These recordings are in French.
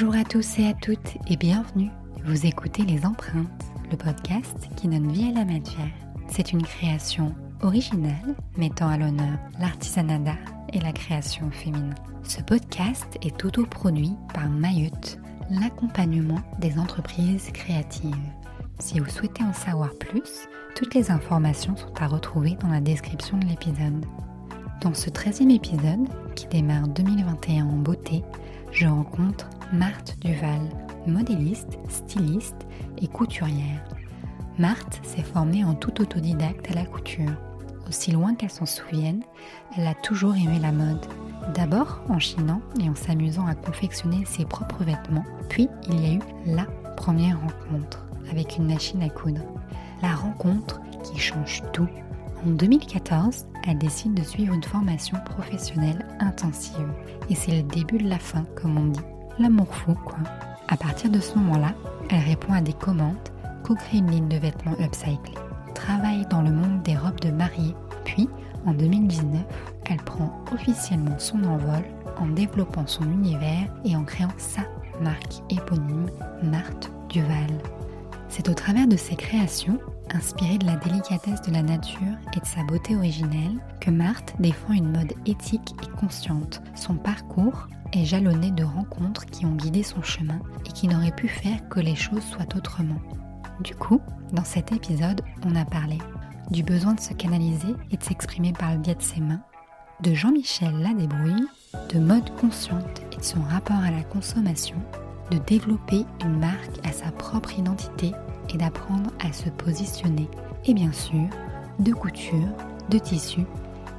Bonjour à tous et à toutes et bienvenue. Vous écoutez Les Empreintes, le podcast qui donne vie à la matière. C'est une création originale mettant à l'honneur l'artisanat d'art et la création féminine. Ce podcast est autoproduit par Mayut, l'accompagnement des entreprises créatives. Si vous souhaitez en savoir plus, toutes les informations sont à retrouver dans la description de l'épisode. Dans ce 13e épisode, qui démarre 2021 en beauté, je rencontre Marthe Duval, modéliste, styliste et couturière. Marthe s'est formée en tout autodidacte à la couture. Aussi loin qu'elle s'en souvienne, elle a toujours aimé la mode. D'abord en chinant et en s'amusant à confectionner ses propres vêtements, puis il y a eu la première rencontre avec une machine à coudre. La rencontre qui change tout. En 2014, elle décide de suivre une formation professionnelle intensive. Et c'est le début de la fin, comme on dit. L'amour fou, quoi. À partir de ce moment-là, elle répond à des commandes, co-crée une ligne de vêtements upcyclés, travaille dans le monde des robes de mariée, puis, en 2019, elle prend officiellement son envol en développant son univers et en créant sa marque éponyme, Marthe Duval. C'est au travers de ses créations, inspirées de la délicatesse de la nature et de sa beauté originelle, que Marthe défend une mode éthique et consciente. Son parcours est jalonné de rencontres qui ont guidé son chemin et qui n'auraient pu faire que les choses soient autrement. Du coup, dans cet épisode, on a parlé du besoin de se canaliser et de s'exprimer par le biais de ses mains, de Jean-Michel Ladébrouille, de mode consciente et de son rapport à la consommation, de développer une marque à sa propre identité et d'apprendre à se positionner, et bien sûr, de couture, de tissu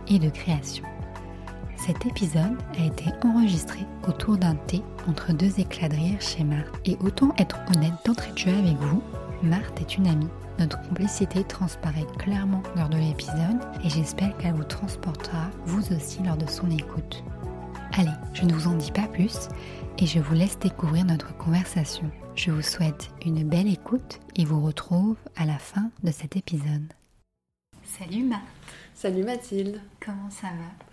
et de création. Cet épisode a été enregistré autour d'un thé entre deux éclats de rire chez Marthe. Et autant être honnête d'entrée de jeu avec vous, Marthe est une amie. Notre complicité transparaît clairement lors de l'épisode et j'espère qu'elle vous transportera vous aussi lors de son écoute. Allez, je ne vous en dis pas plus et je vous laisse découvrir notre conversation. Je vous souhaite une belle écoute et vous retrouve à la fin de cet épisode. Salut Marthe. Salut Mathilde. Comment ça va?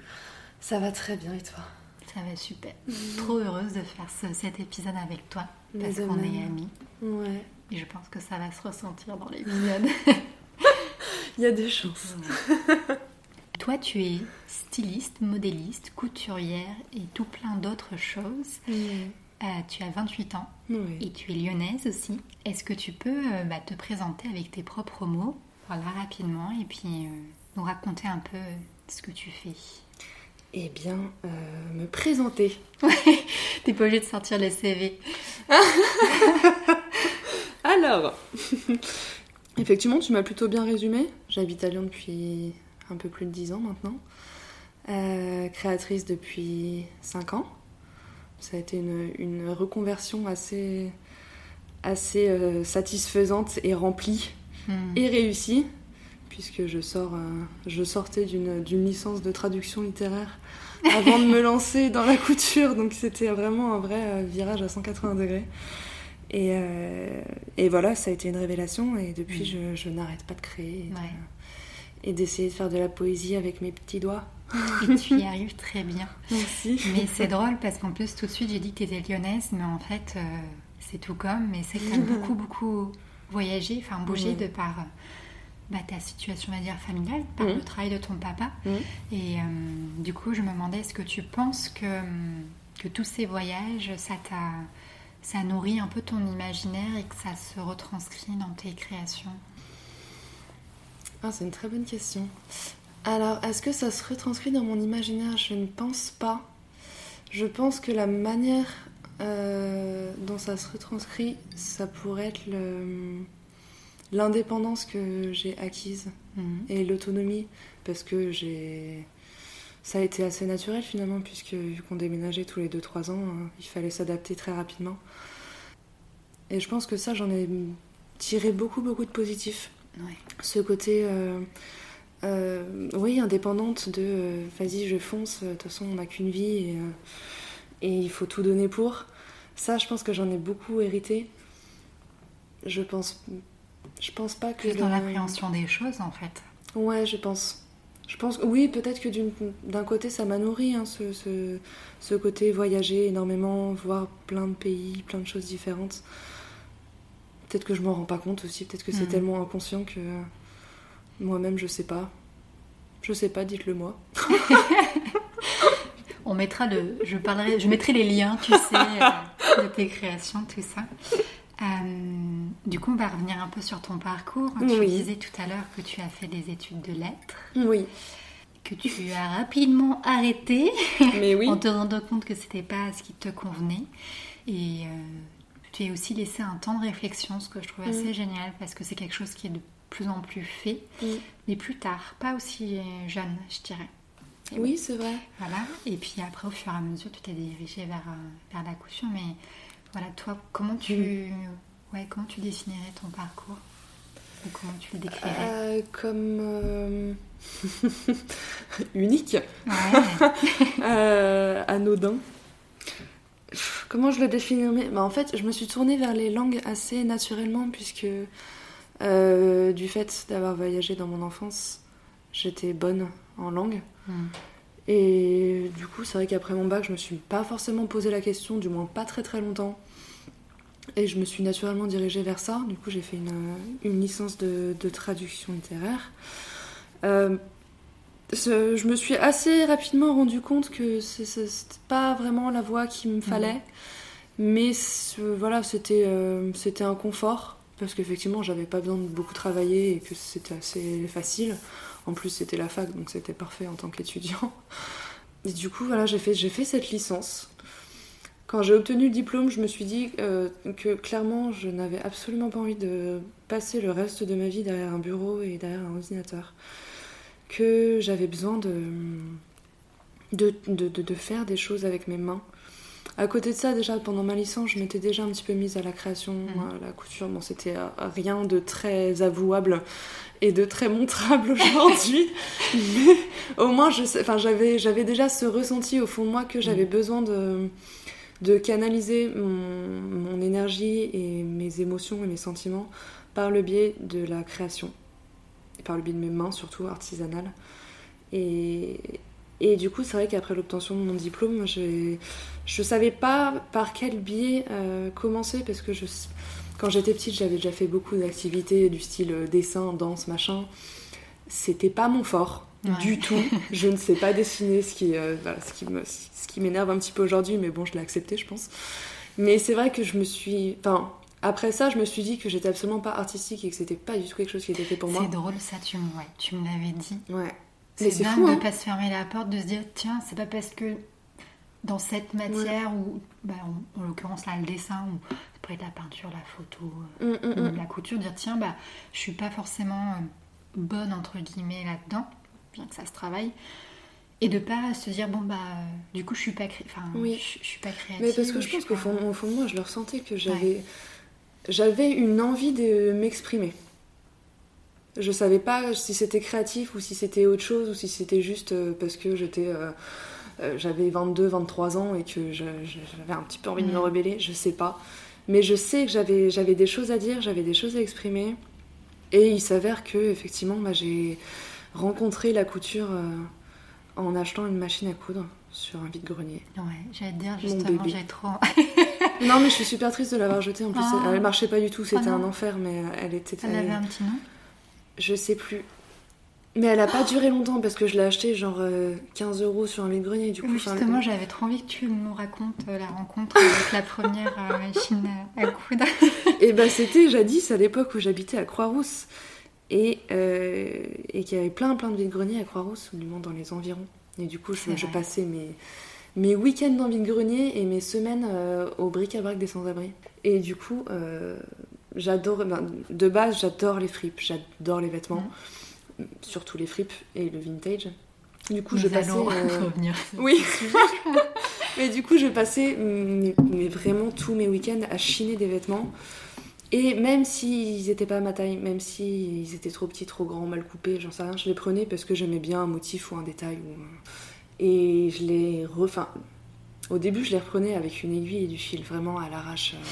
Ça va très bien et toi? Ça va super. Trop heureuse de faire cet épisode avec toi parce qu'on est amis. Ouais. Et je pense que ça va se ressentir dans l'épisode. Il y a des chances. Toi, tu es styliste, modéliste, couturière et tout plein d'autres choses. Euh, tu as 28 ans et tu es lyonnaise aussi. Est-ce que tu peux euh, bah, te présenter avec tes propres mots, voilà, rapidement, et puis euh, nous raconter un peu ce que tu fais? Eh bien, me présenter. T'es pas obligée de sortir les CV. Alors, effectivement, tu m'as plutôt bien résumé. J'habite à Lyon depuis un peu plus de 10 ans maintenant. créatrice depuis 5 ans. Ça a été une, reconversion assez, assez euh, satisfaisante et remplie hmm. et réussie, puisque je, sors, euh, je sortais d'une licence de traduction littéraire avant de me lancer dans la couture, donc c'était vraiment un vrai euh, virage à 180 degrés. Et, et, voilà, ça a été une révélation, et depuis, hmm. je, je n'arrête pas de créer et d'essayer de faire de la poésie avec mes petits doigts. Et tu y arrives très bien. Merci. Mais c'est drôle parce qu'en plus, tout de suite, j'ai dit que tu étais lyonnaise, mais en fait, euh, c'est tout comme. Mais c'est que tu as beaucoup, beaucoup voyagé, enfin bougé de par euh, bah, ta situation, on va dire, familiale, par le travail de ton papa. Et euh, du coup, je me demandais, est-ce que tu penses que, que tous ces voyages, ça t'a. Ça nourrit un peu ton imaginaire et que ça se retranscrit dans tes créations? Ah, c'est une très bonne question. Alors, est-ce que ça se retranscrit dans mon imaginaire? Je ne pense pas. Je pense que la manière euh, dont ça se retranscrit, ça pourrait être l'indépendance que j'ai acquise mhm. et l'autonomie, parce que j'ai ça a été assez naturel finalement, puisque vu qu'on déménageait tous les 2-3 ans, euh, il fallait s'adapter très rapidement. Et je pense que ça, j'en ai tiré beaucoup, beaucoup de positifs. Ce côté, euh, euh, oui, indépendante de euh, vas-y, je fonce, de toute façon, on n'a qu'une vie et, il faut tout donner pour. Ça, je pense que j'en ai beaucoup hérité. Je pense, je pense pas que. dans l'appréhension des choses, en fait. Ouais, je pense. Je pense oui, peut-être que d'un côté ça m'a nourri, hein, ce, ce, ce côté voyager énormément, voir plein de pays, plein de choses différentes. Peut-être que je m'en rends pas compte aussi, peut-être que c'est Mhm. tellement inconscient que moi-même je sais pas. Je sais pas, dites-le moi. On mettra le, je parlerai, je mettrai les liens, tu sais, euh, de tes créations, tout ça. Euh, du coup, on va revenir un peu sur ton parcours. Tu Oui. disais tout à l'heure que tu as fait des études de lettres, Oui, que tu as rapidement arrêté mais oui. en te rendant compte que c'était pas ce qui te convenait. Et euh, tu as aussi laissé un temps de réflexion, ce que je trouve Mm. assez génial parce que c'est quelque chose qui est de plus en plus fait, Mm. mais plus tard, pas aussi jeune, je dirais. Et Oui, c'est vrai. Voilà, et puis après, au fur et à mesure, tu t'es dirigé vers, euh, vers la couture. Mais voilà, toi, comment tu, ouais, comment tu dessinerais ton parcours? Ou comment tu le décrirais? Euh, comme euh, unique, Ouais, euh, anodin. Comment je le définirais? Bah, En fait, je me suis tournée vers les langues assez naturellement, puisque euh, du fait d'avoir voyagé dans mon enfance, j'étais bonne en langue. Hmm. Et du coup, c'est vrai qu'après mon bac, je me suis pas forcément posé la question, du moins pas très très longtemps. Et je me suis naturellement dirigée vers ça. Du coup, j'ai fait une, une licence de, de traduction littéraire. Euh, ce- je me suis assez rapidement rendu compte que c'était pas vraiment la voie qu'il me fallait. Mais voilà, c'était euh, c'était un confort. Parce qu'effectivement, j'avais pas besoin de beaucoup travailler et que c'était assez facile. En plus, c'était la fac, donc c'était parfait en tant qu'étudiant. Et du coup, voilà, j'ai fait, cette licence. Quand j'ai obtenu le diplôme, je me suis dit euh, que clairement, je n'avais absolument pas envie de passer le reste de ma vie derrière un bureau et derrière un ordinateur. Que j'avais besoin de- de faire des choses avec mes mains. À côté de ça, déjà pendant ma licence, je m'étais déjà un petit peu mise à la création, Mhm. à la couture. Bon, c'était euh, rien de très avouable et de très montrable aujourd'hui, mais au moins, je sais- enfin, j'avais, j'avais déjà ce ressenti au fond de moi que j'avais besoin de, de canaliser mon, mon énergie et mes émotions et mes sentiments par le biais de la création, et par le biais de mes mains surtout artisanales. Et, et du coup, c'est vrai qu'après l'obtention de mon diplôme, je savais pas par quel biais euh, commencer parce que je, quand j'étais petite, j'avais déjà fait beaucoup d'activités du style euh, dessin, danse, machin. C'était pas mon fort Ouais. du tout. Je ne sais pas dessiner, ce qui, euh, voilà, ce qui me, ce qui m'énerve un petit peu aujourd'hui, mais bon, je l'ai accepté, je pense. Mais c'est vrai que je me suis, enfin, après ça, je me suis dit que j'étais absolument pas artistique et que c'était pas du tout quelque chose qui était fait pour moi. c'est drôle ça, tu, me- ouais, tu me l'avais dit. Ouais. C'est dingue fou, de hein. ne pas se fermer la porte, de se dire tiens, c'est pas parce que dans cette matière ou bah, en, en l'occurrence là le dessin ou ça pourrait être la peinture, la photo, euh, Mm, mm, mm. la couture, dire tiens bah je suis pas forcément euh, bonne entre guillemets là-dedans, bien que ça se travaille. Et de pas se dire bon bah du coup je suis pas cré- enfin Oui. je, je suis pas créative. Mais parce que je pense qu'au pas- fond, au fond de moi, je le ressentais que j'avais, j'avais une envie de m'exprimer. Je savais pas si c'était créatif ou si c'était autre chose ou si c'était juste euh, parce que j'étais, euh, euh, j'avais 22, 23 ans et que j'avais un petit peu envie de me Mhm. rebeller. Je sais pas. Mais je sais que j'avais, j'avais des choses à dire, j'avais des choses à exprimer. Et il s'avère que effectivement, bah, j'ai rencontré la couture euh, en achetant une machine à coudre sur un vide-grenier. Ouais, j'allais te dire justement j'ai trop. Non, mais je suis super triste de l'avoir jetée. En plus, Ah. elle marchait pas du tout. C'était Ah un enfer, mais elle était. Elle avait un petit nom? Je sais plus. Mais elle a pas duré longtemps parce que je l'ai achetée genre euh, 15 euros sur un vide-grenier. Du coup, justement, j'avais trop envie que tu nous racontes euh, la rencontre avec la première euh, machine à, coudre. Et bah, c'était jadis à l'époque où j'habitais à Croix-Rousse. Et, euh, et qu'il y avait plein, plein de vide-greniers à Croix-Rousse, ou du moins dans les environs. Et du coup, je, passais mes, mes week-ends dans vide-grenier et mes semaines euh, au bric-à-brac des sans-abri. Et du coup, euh, j'adore. ben, de base, j'adore les fripes, j'adore les vêtements. surtout les fripes et le vintage. Du coup, Nous je passais. euh, revenir. Oui. Mais du coup, je passais mais, mais vraiment tous mes week-ends à chiner des vêtements. Et même s'ils étaient pas à ma taille, même s'ils étaient trop petits, trop grands, mal coupés, j'en sais rien, je les prenais parce que j'aimais bien un motif ou un détail. Ou... Et je les refin. Au début, je les reprenais avec une aiguille et du fil, vraiment à l'arrache, euh,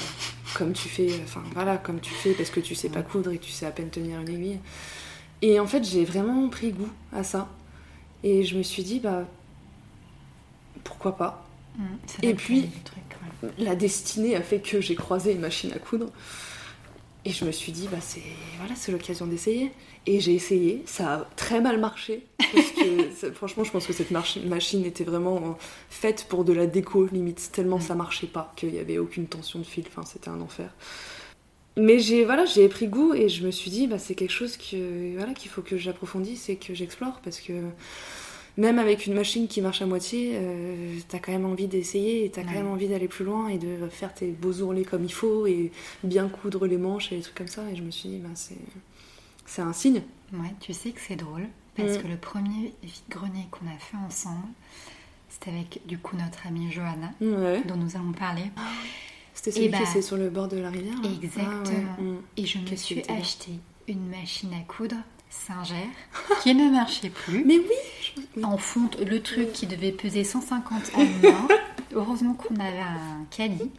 comme tu fais, enfin voilà, comme tu fais parce que tu sais pas coudre et tu sais à peine tenir une aiguille. Et en fait, j'ai vraiment pris goût à ça. Et je me suis dit, bah, pourquoi pas? Mm, c'est Et puis- truc, ouais. La destinée a fait que j'ai croisé une machine à coudre. Et je me suis dit, bah, c'est voilà, c'est l'occasion d'essayer. Et j'ai essayé, ça a très mal marché. Parce que franchement, je pense que cette machine était vraiment euh, faite pour de la déco, limite, tellement ça marchait pas, qu'il n'y avait aucune tension de fil, enfin, c'était un enfer. Mais j'ai voilà, j'ai pris goût et je me suis dit, bah, c'est quelque chose que, voilà, qu'il faut que j'approfondisse et que j'explore parce que même avec une machine qui marche à moitié, euh, t'as quand même envie d'essayer et t'as quand même envie d'aller plus loin et de faire tes beaux ourlets comme il faut et bien coudre les manches et des trucs comme ça. Et je me suis dit, bah, c'est, c'est un signe. Ouais, tu sais que c'est drôle parce Mm. que le premier vide-grenier qu'on a fait ensemble, c'était avec du coup notre amie Johanna, Ouais. dont nous allons parler. C'était celui Et bah, était sur le bord de la rivière. là Exactement. Ah ouais, mm. Et je me Qu'est-ce suis acheté une machine à coudre Singer qui ne marchait plus. Mais oui, En fonte, le truc qui devait peser 150 à main. Heureusement qu'on avait un Cali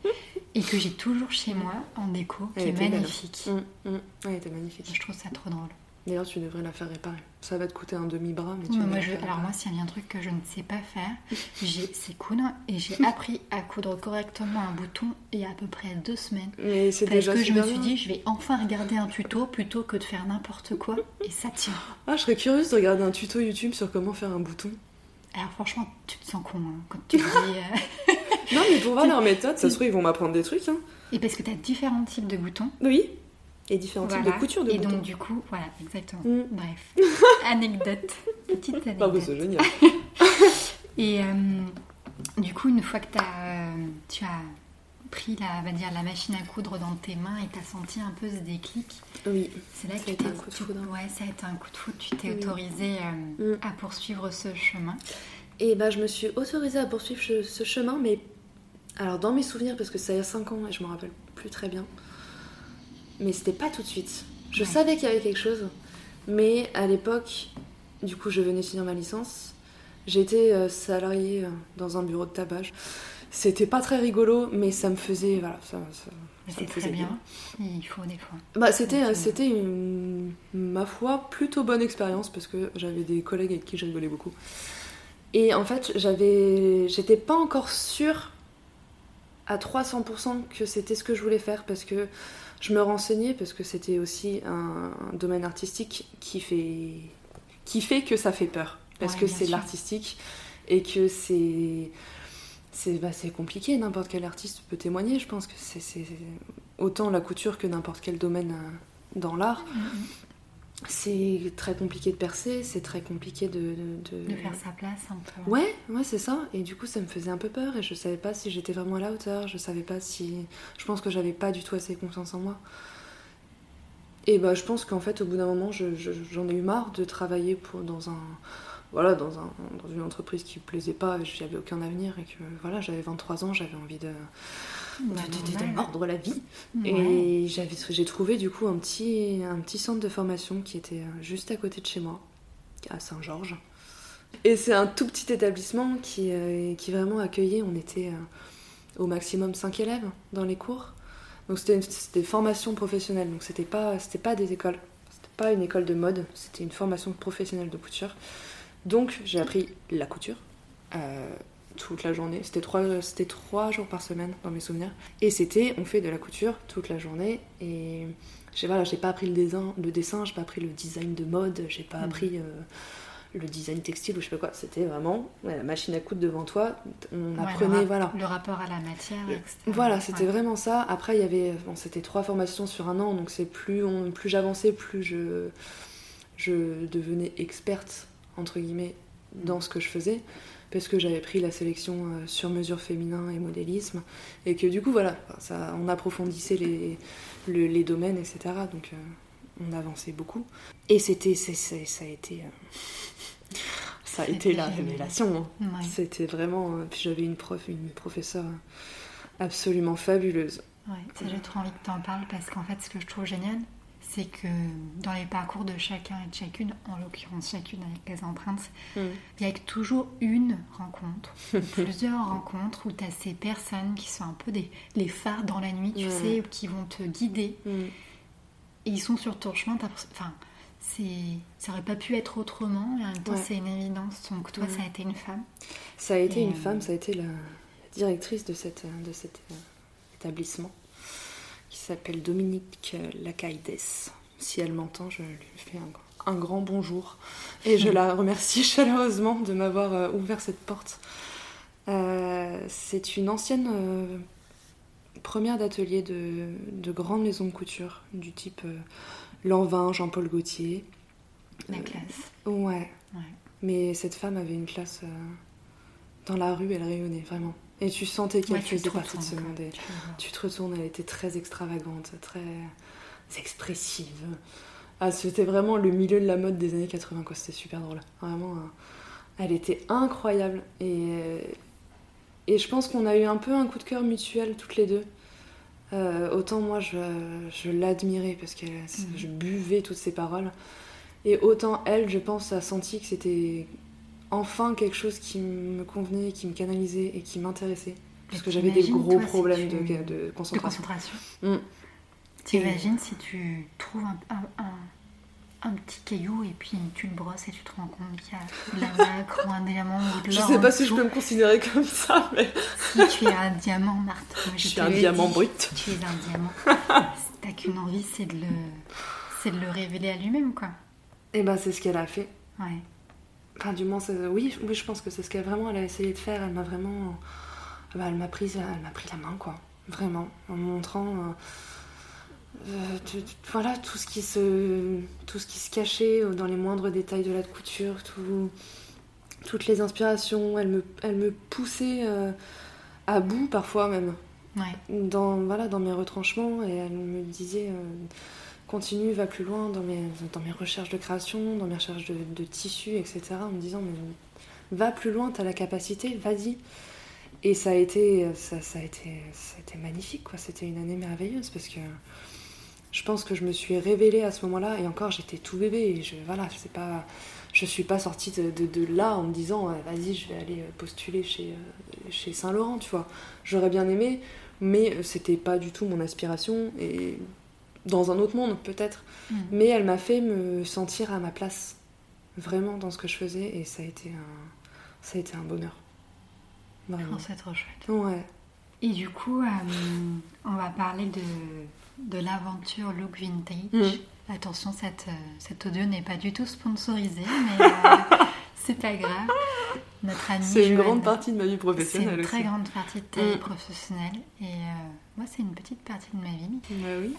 et que j'ai toujours chez moi en déco, qui Elle est magnifique. Mm, mm. Ouais, elle était magnifique. Je trouve ça trop drôle. D'ailleurs, tu devrais la faire réparer. Ça va te coûter un demi-bras, mais tu Mais vas moi, je- alors réparer. moi, s'il y a un truc que je ne sais pas faire, c'est coudre et j'ai appris à coudre correctement un bouton il y a à peu près deux semaines. Mais c'est Parce déjà que je me suis dit, je vais enfin regarder un tuto plutôt que de faire n'importe quoi. Et ça tient. Ah, je serais curieuse de regarder un tuto YouTube sur comment faire un bouton. Alors franchement, tu te sens con hein, quand tu dis... euh, Non, mais pour voir leur méthode, ça se trouve, ils vont m'apprendre des trucs. Hein. Et parce que tu as différents types de boutons. Oui. Et différents types Voilà. de couture de Et boutons. donc du coup, voilà, exactement. Mm. Bref, anecdote, petite Ah, anecdote. c'est génial. Et euh, du coup, une fois que t'as, euh, tu as pris la, va dire, la machine à coudre dans tes mains et tu as senti un peu ce déclic, Oui. c'est là Ça a que tu un coup de foudre. Ouais, ça a été un coup de foudre. Tu t'es Oui. autorisé euh, Mm. à poursuivre ce chemin. Et bah, je me suis autorisée à poursuivre ce, chemin, mais alors dans mes souvenirs, parce que ça y a 5 ans et je me rappelle plus très bien, mais c'était pas tout de suite. Je Ouais. savais qu'il y avait quelque chose, mais à l'époque, du coup, je venais finir ma licence. J'étais euh, salariée euh, dans un bureau de tabac. C'était pas très rigolo, mais ça me faisait. Voilà, ça, ça- me faisait très bien. Il faut des fois. Bah, c'était, euh, c'était une, ma foi, plutôt bonne expérience parce que j'avais des collègues avec qui je rigolais beaucoup. Et en fait, j'avais, j'étais pas encore sûre à 300% que c'était ce que je voulais faire parce que je me renseignais parce que c'était aussi un, un domaine artistique qui fait, qui fait que ça fait peur. Parce Ouais, que c'est l'artistique et que c'est c'est bah, c'est compliqué, n'importe quel artiste peut témoigner, je pense que c'est autant la couture que n'importe quel domaine euh, dans l'art. C'est très compliqué de percer, c'est très compliqué de... De, de- De faire sa place un peu. Ouais, ouais, c'est ça. Et du coup, ça me faisait un peu peur et je savais pas si j'étais vraiment à la hauteur, je savais pas si... Je pense que j'avais pas du tout assez confiance en moi. Et bah, je pense qu'en fait, au bout d'un moment, je- je- j'en ai eu marre de travailler pour, dans un... Voilà, dans, un, dans une entreprise qui me plaisait pas, j'avais aucun avenir et que voilà, j'avais 23 ans, j'avais envie de, Bah, de, de- de normal. mordre la vie. Ouais. Et j'ai trouvé du coup un petit, un petit centre de formation qui était euh, juste à côté de chez moi, à Saint-Georges. Et c'est un tout petit établissement qui, euh, qui vraiment accueillait, on était euh, au maximum 5 élèves dans les cours. Donc c'était, une- c'était formation professionnelle, donc c'était pas, c'était pas des écoles. C'était pas une école de mode, c'était une formation professionnelle de couture. Donc j'ai appris la couture. euh, toute la journée. C'était trois, c'était trois jours par semaine dans mes souvenirs. Et c'était, on fait de la couture toute la journée. Et j'ai voilà, j'ai pas appris le dessin, le dessin, j'ai pas appris le design de mode, j'ai pas Mhm. appris euh, le design textile ou je sais pas quoi. C'était vraiment ouais, la machine à coudre devant toi. On Ouais, apprenait, le, voilà. le rapport à la matière, etc. Voilà, c'était Ouais. vraiment ça. Après, il y avait, bon, c'était trois formations sur un an, donc c'est plus, on- plus j'avançais, plus je, je devenais experte entre guillemets dans ce que je faisais, parce que j'avais pris la sélection euh, sur mesure féminin et modélisme, et que du coup voilà, ça, on approfondissait les, le- les domaines, etc. Donc euh, on avançait beaucoup. Et c'était, ça a été, euh, ça a été la révélation. hein. Ouais. C'était vraiment. Puis j'avais une prof, une professeure absolument fabuleuse. Ouais, ça, j'ai trop envie que tu en parles parce qu'en fait, ce que je trouve génial, c'est que dans les parcours de chacun et de chacune, en l'occurrence chacune avec les empreintes, il y a toujours une rencontre, plusieurs rencontres où tu as ces personnes qui sont un peu des les phares dans la nuit, tu Ouais. sais, qui vont te guider. Mm. Et ils sont sur ton chemin. Enfin, ça aurait pas pu être autrement, et en même temps, c'est une évidence. Donc, toi, ça a été une femme. Ça a été une euh, femme, ça a été la, directrice de, cette, de cet euh, établissement, qui s'appelle Dominique Lacaides. Si elle m'entend, je lui fais un, grand bonjour. Et je la remercie chaleureusement de m'avoir euh, ouvert cette porte. c'est une ancienne première d'atelier de, de grandes maisons de couture, du type Lanvin, Jean-Paul Gaultier. La classe. Ouais. Mais cette femme avait une classe. Euh, dans la rue, elle rayonnait vraiment. Et tu sentais qu'elle faisait partie de ce monde. tu, te retournes, elle était très extravagante, très expressive. Ah, c'était vraiment le milieu de la mode des années 80, quoi. C'était super drôle. Vraiment, euh, elle était incroyable. Et, euh, et je pense qu'on a eu un peu un coup de cœur mutuel toutes les deux. Euh, autant moi je, je l'admirais parce que mhm. je buvais toutes ses paroles. Et autant elle, je pense, a senti que c'était enfin quelque chose qui me convenait, qui me canalisait et qui m'intéressait. Parce que j'avais des gros problèmes de, de, concentration. De concentration. Mm. T'imagines si tu trouves un, un petit caillou et puis tu le brosses et tu te rends compte qu'il y a de la nacre ou un diamant ou de l'or. Je sais pas si je peux me considérer comme ça, mais. Si tu es un diamant, Marthe. je, suis un diamant brut. Tu es un diamant. T'as qu'une envie, c'est de le, de le révéler à lui-même, quoi. Et eh ben c'est ce qu'elle a fait. Ouais. Enfin, du moins, oui, oui, je pense que c'est ce qu'elle vraiment elle a essayé de faire. Elle m'a vraiment, bah, elle m'a pris, elle m'a pris la main, quoi. Vraiment, en me montrant. Euh, euh, voilà tout ce qui se tout ce qui se cachait dans les moindres détails de la couture toutes les inspirations elle me elle me poussait euh, à bout parfois même dans voilà dans mes retranchements et elle me disait euh, continue va plus loin dans mes recherches de création dans mes recherches de, tissus etc en me disant mais va plus loin t'as la capacité vas-y. Et ça a été ça, a été ça a été magnifique quoi. C'était une année merveilleuse parce que je pense que je me suis révélée à ce moment-là et encore j'étais tout bébé et je voilà suis pas sortie de, là en me disant vas-y je vais aller postuler chez, euh, chez Saint Laurent tu vois. J'aurais bien aimé mais c'était pas du tout mon aspiration dans un autre monde peut-être mm. mais elle m'a fait me sentir à ma place vraiment dans ce que je faisais et ça a été un ça a été un bonheur vraiment c'est trop chouette ouais et du coup euh, on va parler de de l'aventure Look Vintage. Mm. Attention, cette, euh, cet audio n'est pas du tout sponsorisé, mais euh, c'est pas grave. Notre amie. C'est une grande partie de ma vie professionnelle. C'est une très grande partie de ta vie mm. professionnelle. Et euh, moi, c'est une petite partie de ma vie. Bah oui.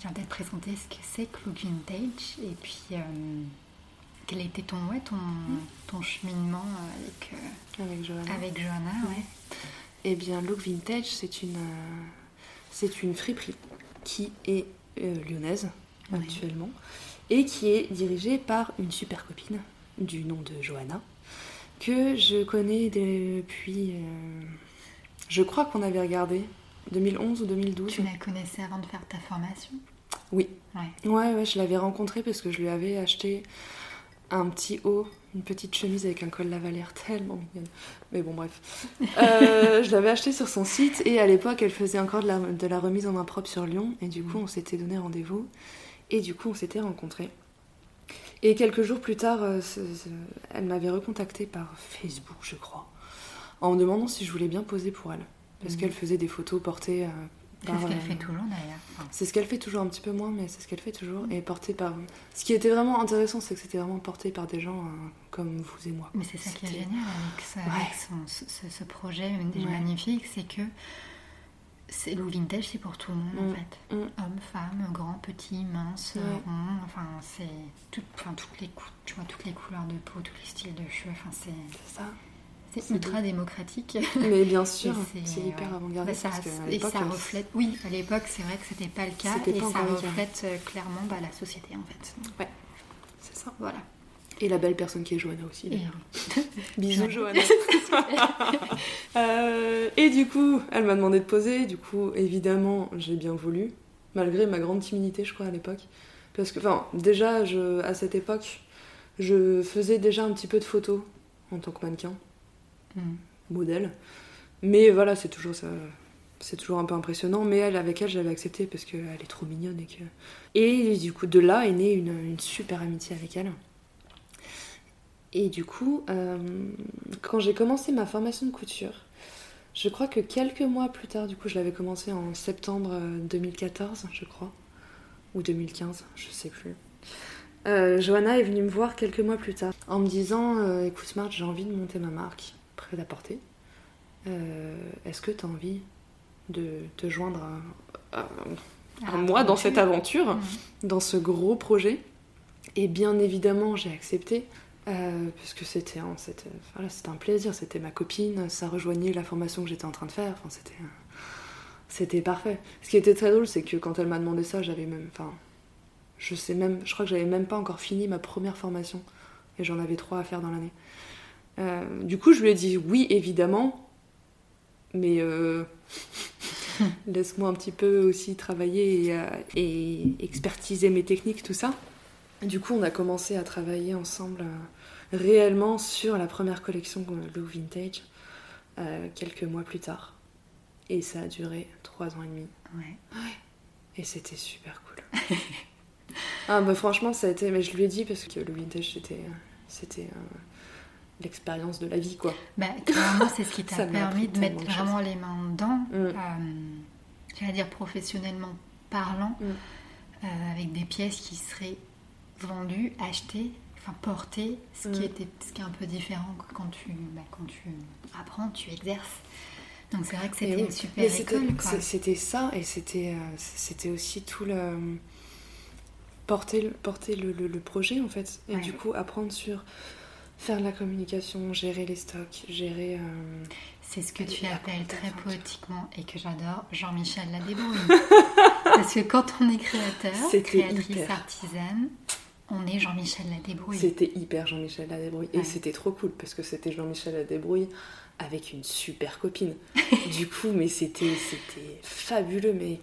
J'ai envie de te présenter ce que c'est que Look Vintage et puis quel a été ton, ouais, ton, mm. ton cheminement avec, avec Johanna. Avec Johanna ouais. Eh bien, Look Vintage, c'est une c'est une friperie qui est euh, lyonnaise actuellement et qui est dirigée par une super copine du nom de Johanna que je connais depuis. Euh, je crois qu'on avait regardé 2011 ou 2012. Tu la connaissais avant de faire ta formation? Oui. Ouais. ouais, ouais je l'avais rencontrée parce que je lui avais acheté un petit haut, une petite chemise avec un col lavalière tellement mignonne. Mais bon, bref. Euh, je l'avais acheté sur son site et à l'époque, elle faisait encore de la, remise en main propre sur Lyon. Et du coup, on s'était donné rendez-vous. Et du coup, on s'était rencontrés. Et quelques jours plus tard, euh, elle m'avait recontacté par Facebook, je crois, en me demandant si je voulais bien poser pour elle. Parce mmh. qu'elle faisait des photos portées euh, c'est ce qu'elle fait toujours d'ailleurs. C'est ce qu'elle fait toujours un petit peu moins, mais c'est ce qu'elle fait toujours. Et porté par. Ce qui était vraiment intéressant, c'est que c'était vraiment porté par des gens euh, comme vous et moi. Mais c'est ça qui est génial avec, ce, projet magnifique, c'est que c'est le vintage, c'est pour tout le monde en mm. fait. Mm. Homme, femme, grand, petit, mince, rond. Enfin, c'est tout, enfin, toutes les tu vois toutes les couleurs de peau, tous les styles de cheveux. Enfin, c'est ça. C'est ultra démocratique. Mais bien sûr, c'est hyper avant-gardiste. et ça euh, reflète, oui, à l'époque, c'est vrai que c'était pas le cas, et ça reflète euh, clairement bah, la société en fait. Ouais, c'est ça. Voilà. Et la belle personne qui est Johanna aussi. Bisous Johanna. Euh, et du coup, elle m'a demandé de poser. Du coup, évidemment, j'ai bien voulu, malgré ma grande timidité, je crois, à l'époque. Parce que, enfin, déjà, je, à cette époque, je faisais déjà un petit peu de photos en tant que mannequin. Mm. modèle. Mais voilà, c'est toujours ça. c'est toujours un peu impressionnant, mais elle, avec elle, j'avais accepté parce qu'elle est trop mignonne et que. Et du coup, de là est née une, une super amitié avec elle. Et du coup, euh, quand j'ai commencé ma formation de couture, je crois que quelques mois plus tard, du coup, je l'avais commencé en septembre 2014, je crois, ou 2015, je sais plus. Euh, Johanna est venue me voir quelques mois plus tard en me disant euh, Écoute, Smart, j'ai envie de monter ma marque, prêt à porter. Est-ce que tu as envie de te joindre à, à- à moi dans cette aventure, dans ce gros projet? Et bien évidemment, j'ai accepté. Euh, puisque c'était voilà, un plaisir, c'était ma copine, ça rejoignait la formation que j'étais en train de faire, enfin, c'était, parfait. Ce qui était très drôle, c'est que quand elle m'a demandé ça, j'avais même, enfin, je sais même, je crois que j'avais même pas encore fini ma première formation, et j'en avais trois à faire dans l'année. Euh, du coup, je lui ai dit oui, évidemment, mais euh, laisse-moi un petit peu aussi travailler et expertiser mes techniques, tout ça. Du coup, on a commencé à travailler ensemble euh, réellement sur la première collection Look Vintage euh, quelques mois plus tard. Et ça a duré trois ans et demi. Ouais. Et c'était super cool. ah bah franchement, ça a été... Mais je lui ai dit parce que le vintage, c'était... euh, C'était euh, l'expérience de la vie, quoi. Bah, clairement, c'est ce qui t'a permis de mettre de vraiment les mains dedans. Mm. J'allais dire professionnellement parlant, Mm. avec des pièces qui seraient vendues, achetées, enfin portées, ce qui, Mm. était, ce qui est un peu différent que quand tu, bah, quand tu apprends, tu exerces. Donc c'est vrai que c'était oui. une super Mais école. C'était ça, et c'était euh, c'était aussi tout le. porter, le- porter le, le- le projet, en fait. Et Ouais. du coup, apprendre sur faire de la communication, gérer les stocks, gérer. euh, C'est ce que tu appelles très poétiquement et que j'adore, Jean-Michel la débrouille. Parce que quand on est créateur, créatrice hyper. artisane, on est Jean-Michel la débrouille. C'était hyper Jean-Michel Ladébrouille. Ouais. Et c'était trop cool parce que c'était Jean-Michel Ladébrouille avec une super copine. du coup, mais c'était c'était fabuleux. Mais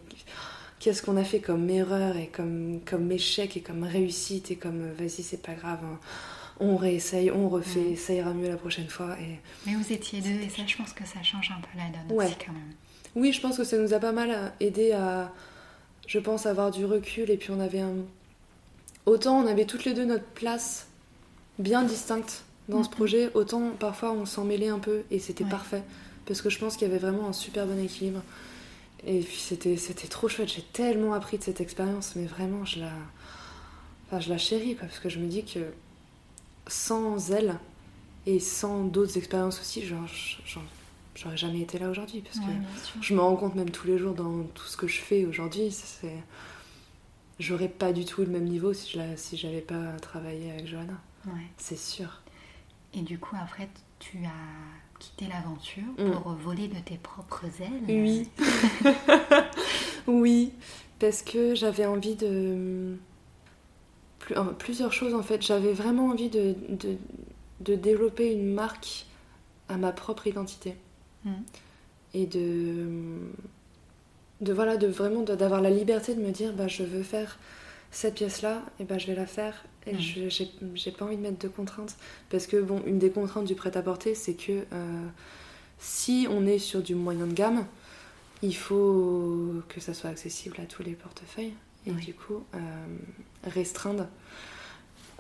qu'est-ce qu'on a fait comme erreur et comme, comme échec et comme réussite et comme euh, vas-y, c'est pas grave. hein. On réessaye, on refait, Ouais. ça ira mieux la prochaine fois. Et Mais vous étiez deux et ça, je pense que ça change un peu la donne Ouais. aussi quand même. oui, je pense que ça nous a pas mal aidé à, je pense, avoir du recul. Et puis on avait un. Autant on avait toutes les deux notre place bien distincte dans ce projet, autant parfois on s'en mêlait un peu et c'était Ouais. parfait. Parce que je pense qu'il y avait vraiment un super bon équilibre. Et puis c'était, c'était trop chouette. J'ai tellement appris de cette expérience, mais vraiment je la, enfin, je la chéris quoi, parce que je me dis que sans elle et sans d'autres expériences aussi, genre, j'aurais jamais été là aujourd'hui. Parce que Ouais, je me rends compte même tous les jours dans tout ce que je fais aujourd'hui, c'est j'aurais pas du tout le même niveau si je si j'avais pas travaillé avec Johanna, Ouais. c'est sûr. Et du coup, après, tu as quitté l'aventure Mm. pour voler de tes propres ailes. Oui. oui, parce que j'avais envie de euh, plusieurs choses en fait. J'avais vraiment envie de, de, de développer une marque à ma propre identité Mm. et de de voilà de vraiment d'avoir la liberté de me dire bah je veux faire cette pièce là et bah je vais la faire et Mm. je- j'ai j'ai pas envie de mettre de contraintes parce que bon une des contraintes du prêt à porter c'est que euh, si on est sur du moyen de gamme il faut que ça soit accessible à tous les portefeuilles et Oui. du coup euh, restreindre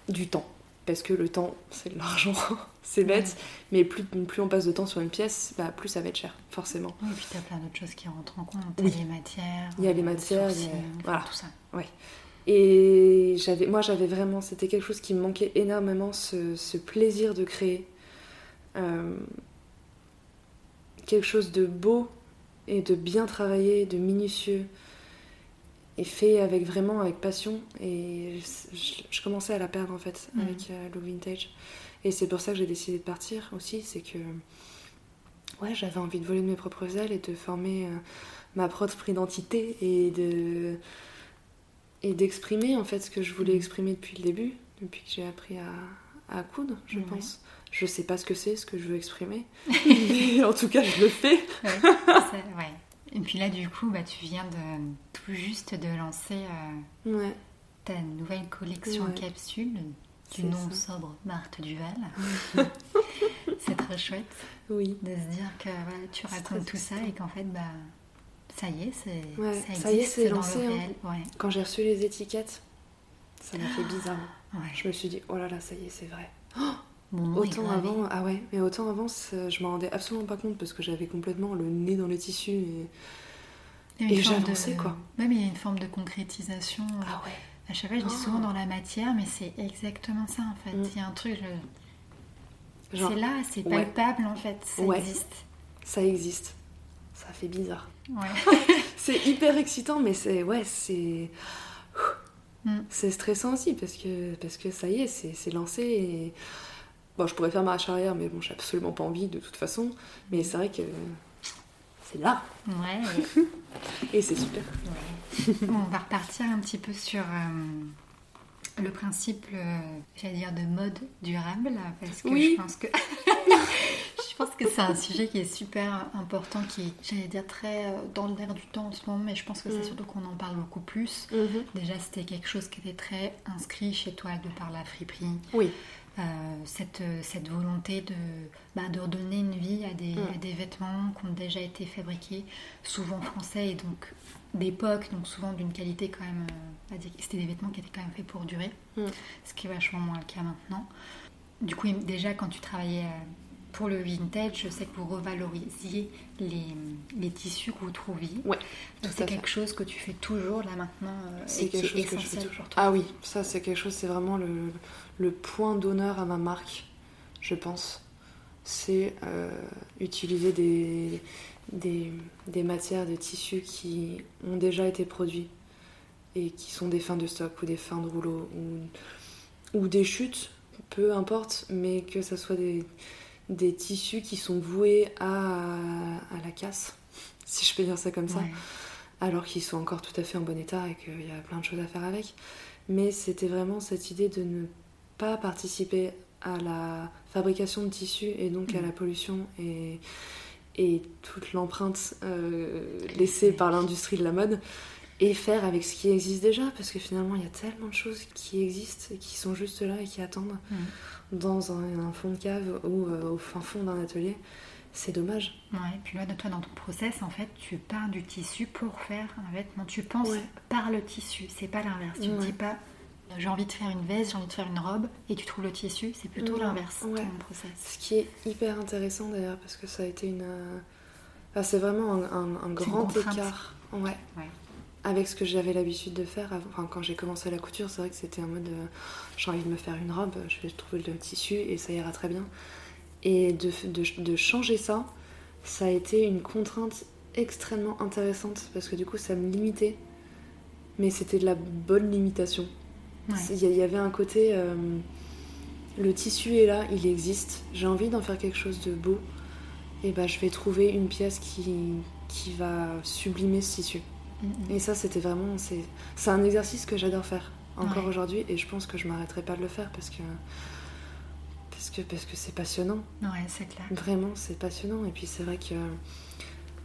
du temps parce que le temps c'est de l'argent c'est bête mais plus, plus on passe de temps sur une pièce bah, plus ça va être cher forcément Oui, puis tu as plein d'autres choses qui rentrent en compte. T'as Oui. les matières, Il y a les le matières, il y a- voilà. tout ça. Et j'avais, moi, j'avais vraiment, c'était quelque chose qui me manquait énormément, ce, ce plaisir de créer euh, quelque chose de beau et de bien travaillé, de minutieux et fait avec vraiment avec passion. Et je, je commençais à la perdre en fait Mhm. avec euh, le vintage. Et c'est pour ça que j'ai décidé de partir aussi, c'est que ouais, j'avais envie de voler de mes propres ailes et de former euh, ma propre identité et de et d'exprimer en fait ce que je voulais Mhm. exprimer depuis le début, depuis que j'ai appris à, à coudre, je pense. Je sais pas ce que c'est, ce que je veux exprimer, mais en tout cas je le fais. Ouais. Et puis là, du coup, bah, tu viens de tout juste de lancer euh, Ouais. ta nouvelle collection Ouais. capsule du nom ça. sobre Marthe Duval. C'est très chouette Oui. de se dire que voilà, tu racontes tout ça et qu'en fait, bah, ça y est, c'est Ouais, ça, ça y est, c'est lancé, le hein. Quand j'ai reçu les étiquettes, ça m'a fait bizarre. Je me suis dit, oh là là, ça y est, c'est vrai. Mon nom est Autant gravé. avant, ah ouais, mais autant avant, je m'en rendais absolument pas compte parce que j'avais complètement le nez dans les tissus. Et... Et j'avançais, de- quoi. Mais il y a une forme de concrétisation. euh, Ah ouais. À chaque fois, je dis Oh. souvent dans la matière, mais c'est exactement ça en fait. Mm. Il y a un truc, je- Genre, c'est là, c'est ouais. palpable en fait, ça Ouais. existe. ça existe. Ça fait bizarre. Ouais. C'est hyper excitant, mais c'est. Ouais, c'est. Mm. C'est stressant aussi parce que, parce que ça y est, c'est c'est lancé et. Bon, je pourrais faire marche arrière, mais bon, j'ai absolument pas envie de toute façon. Mais c'est vrai que. C'est là Ouais, et c'est super. ouais. On va repartir un petit peu sur euh, le principe, euh, j'allais dire, de mode durable, parce que Oui. je pense que pense que c'est un sujet qui est super important, qui est, j'allais dire, très euh, dans l'air du temps en ce moment, mais je pense que c'est Mm. surtout qu'on en parle beaucoup plus. Mhm. Déjà, c'était quelque chose qui était très inscrit chez toi de par la friperie. Oui. Euh, cette, cette volonté de, bah, de redonner une vie à des, Mm. à des vêtements qui ont déjà été fabriqués, souvent français et donc d'époque, donc souvent d'une qualité quand même. euh, C'était des vêtements qui étaient quand même faits pour durer, Mm. ce qui est vachement moins le cas maintenant. Du coup, déjà, quand tu travaillais euh, pour le vintage, je sais que vous revalorisiez les, les tissus que vous trouviez. Ouais, c'est fait. quelque chose que tu fais toujours là maintenant euh, C'est et qui quelque est chose que je fais essentiel toujours. pour toi. Ah oui, ça c'est quelque chose, c'est vraiment le, le point d'honneur à ma marque, je pense. C'est euh, utiliser des, des, des matières, des tissus qui ont déjà été produits et qui sont des fins de stock ou des fins de rouleau ou, ou des chutes, peu importe, mais que ce soit des, des tissus qui sont voués à, à la casse, si je peux dire ça comme ça Ouais. alors qu'ils sont encore tout à fait en bon état et qu'il y a plein de choses à faire avec. Mais c'était vraiment cette idée de ne pas participer à la fabrication de tissus et donc à Mhm. la pollution et, et toute l'empreinte euh, laissée par l'industrie de la mode et faire avec ce qui existe déjà parce que finalement il y a tellement de choses qui existent qui sont juste là et qui attendent Mhm. dans un, un fond de cave ou euh, au fin fond d'un atelier. C'est dommage. Ouais, et puis là, toi, dans ton process, en fait, tu pars du tissu pour faire un vêtement. Tu penses Ouais. par le tissu, c'est pas l'inverse. Tu ne Ouais. dis pas j'ai envie de faire une veste, j'ai envie de faire une robe, et tu trouves le tissu, c'est plutôt l'inverse, ouais. ton process. Ce qui est hyper intéressant d'ailleurs, parce que ça a été une. euh, enfin, c'est vraiment un, un- un une grand écart. Ouais. Ouais. Avec ce que j'avais l'habitude de faire. Enfin, quand j'ai commencé la couture, c'est vrai que c'était en mode euh, j'ai envie de me faire une robe, je vais trouver le tissu et ça ira très bien. Et de, de- de changer ça, ça a été une contrainte extrêmement intéressante parce que du coup, ça me limitait. Mais c'était de la bonne limitation. Ouais. Y, il y avait un côté. euh, le tissu est là, il existe. J'ai envie d'en faire quelque chose de beau. Et bah, je vais trouver une pièce qui, qui va sublimer ce tissu. Et ça, c'était vraiment. C'est c'est un exercice que j'adore faire encore Ouais. aujourd'hui. Et je pense que je m'arrêterai pas de le faire parce que. Parce que parce que c'est passionnant. Ouais, c'est clair. Vraiment, c'est passionnant. Et puis, c'est vrai que.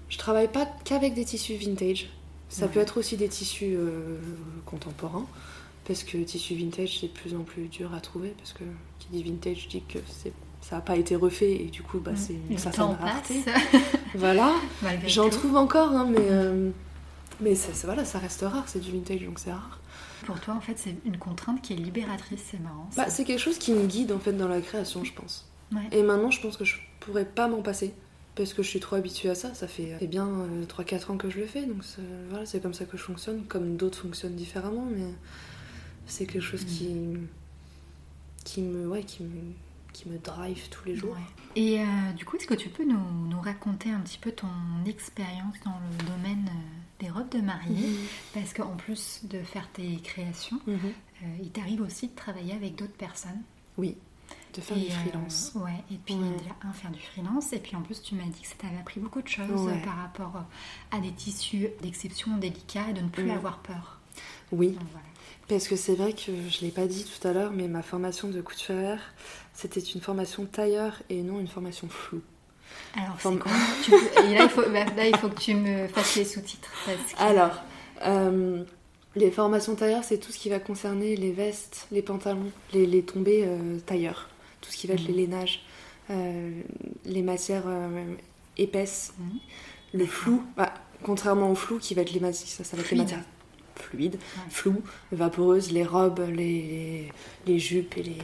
Je travaille pas qu'avec des tissus vintage. Ça Ouais. peut être aussi des tissus euh, contemporains. Parce que le tissu vintage, c'est de plus en plus dur à trouver. Parce que qui dit vintage dit que c'est- ça n'a pas été refait. Et du coup, bah, Mhm. c'est rareté. passe, Voilà. J'en trouve encore, hein, mais, euh, mais ça, voilà, ça reste rare, c'est du vintage, donc c'est rare. Pour toi, en fait, c'est une contrainte qui est libératrice, c'est marrant. Bah, c'est quelque chose qui me guide en fait dans la création, je pense. Ouais. Et maintenant, je pense que je pourrais pas m'en passer. Parce que je suis trop habituée à ça, ça fait eh bien 3-4 ans que je le fais, donc voilà, c'est comme ça que je fonctionne, comme d'autres fonctionnent différemment, mais c'est quelque chose qui, qui, me, ouais, qui, me, qui me drive tous les jours. Ouais. Et euh, du coup, est-ce que tu peux nous, nous raconter un petit peu ton expérience dans le domaine euh, des robes de mariée Mhm. Parce qu'en plus de faire tes créations, Mhm. euh, il t'arrive aussi de travailler avec d'autres personnes. Oui, de faire Et, du euh, freelance. ouais, et puis Ouais. un, faire du freelance. Et puis en plus, tu m'as dit que ça t'avait appris beaucoup de choses Ouais. euh, par rapport euh, à des tissus d'exception délicats et de ne plus avoir peur. Oui, Donc voilà. Parce que c'est vrai que je ne l'ai pas dit tout à l'heure, mais ma formation de couturière, c'était une formation tailleur et non une formation floue. Alors, c'est Forme- quoi Tu peux- Et là il, faut, bah, là, il faut que tu me fasses les sous-titres. que- Alors, euh, les formations tailleur, c'est tout ce qui va concerner les vestes, les pantalons, les, les tombées euh, tailleur, tout ce qui va être Mhm. les lainages, euh, les matières euh, épaisses, Mhm. le flou. Bah, Contrairement au flou qui va être les matières, ça, ça va être les Fluide. matières fluides, floues, vaporeuses, les robes, les, les jupes et les.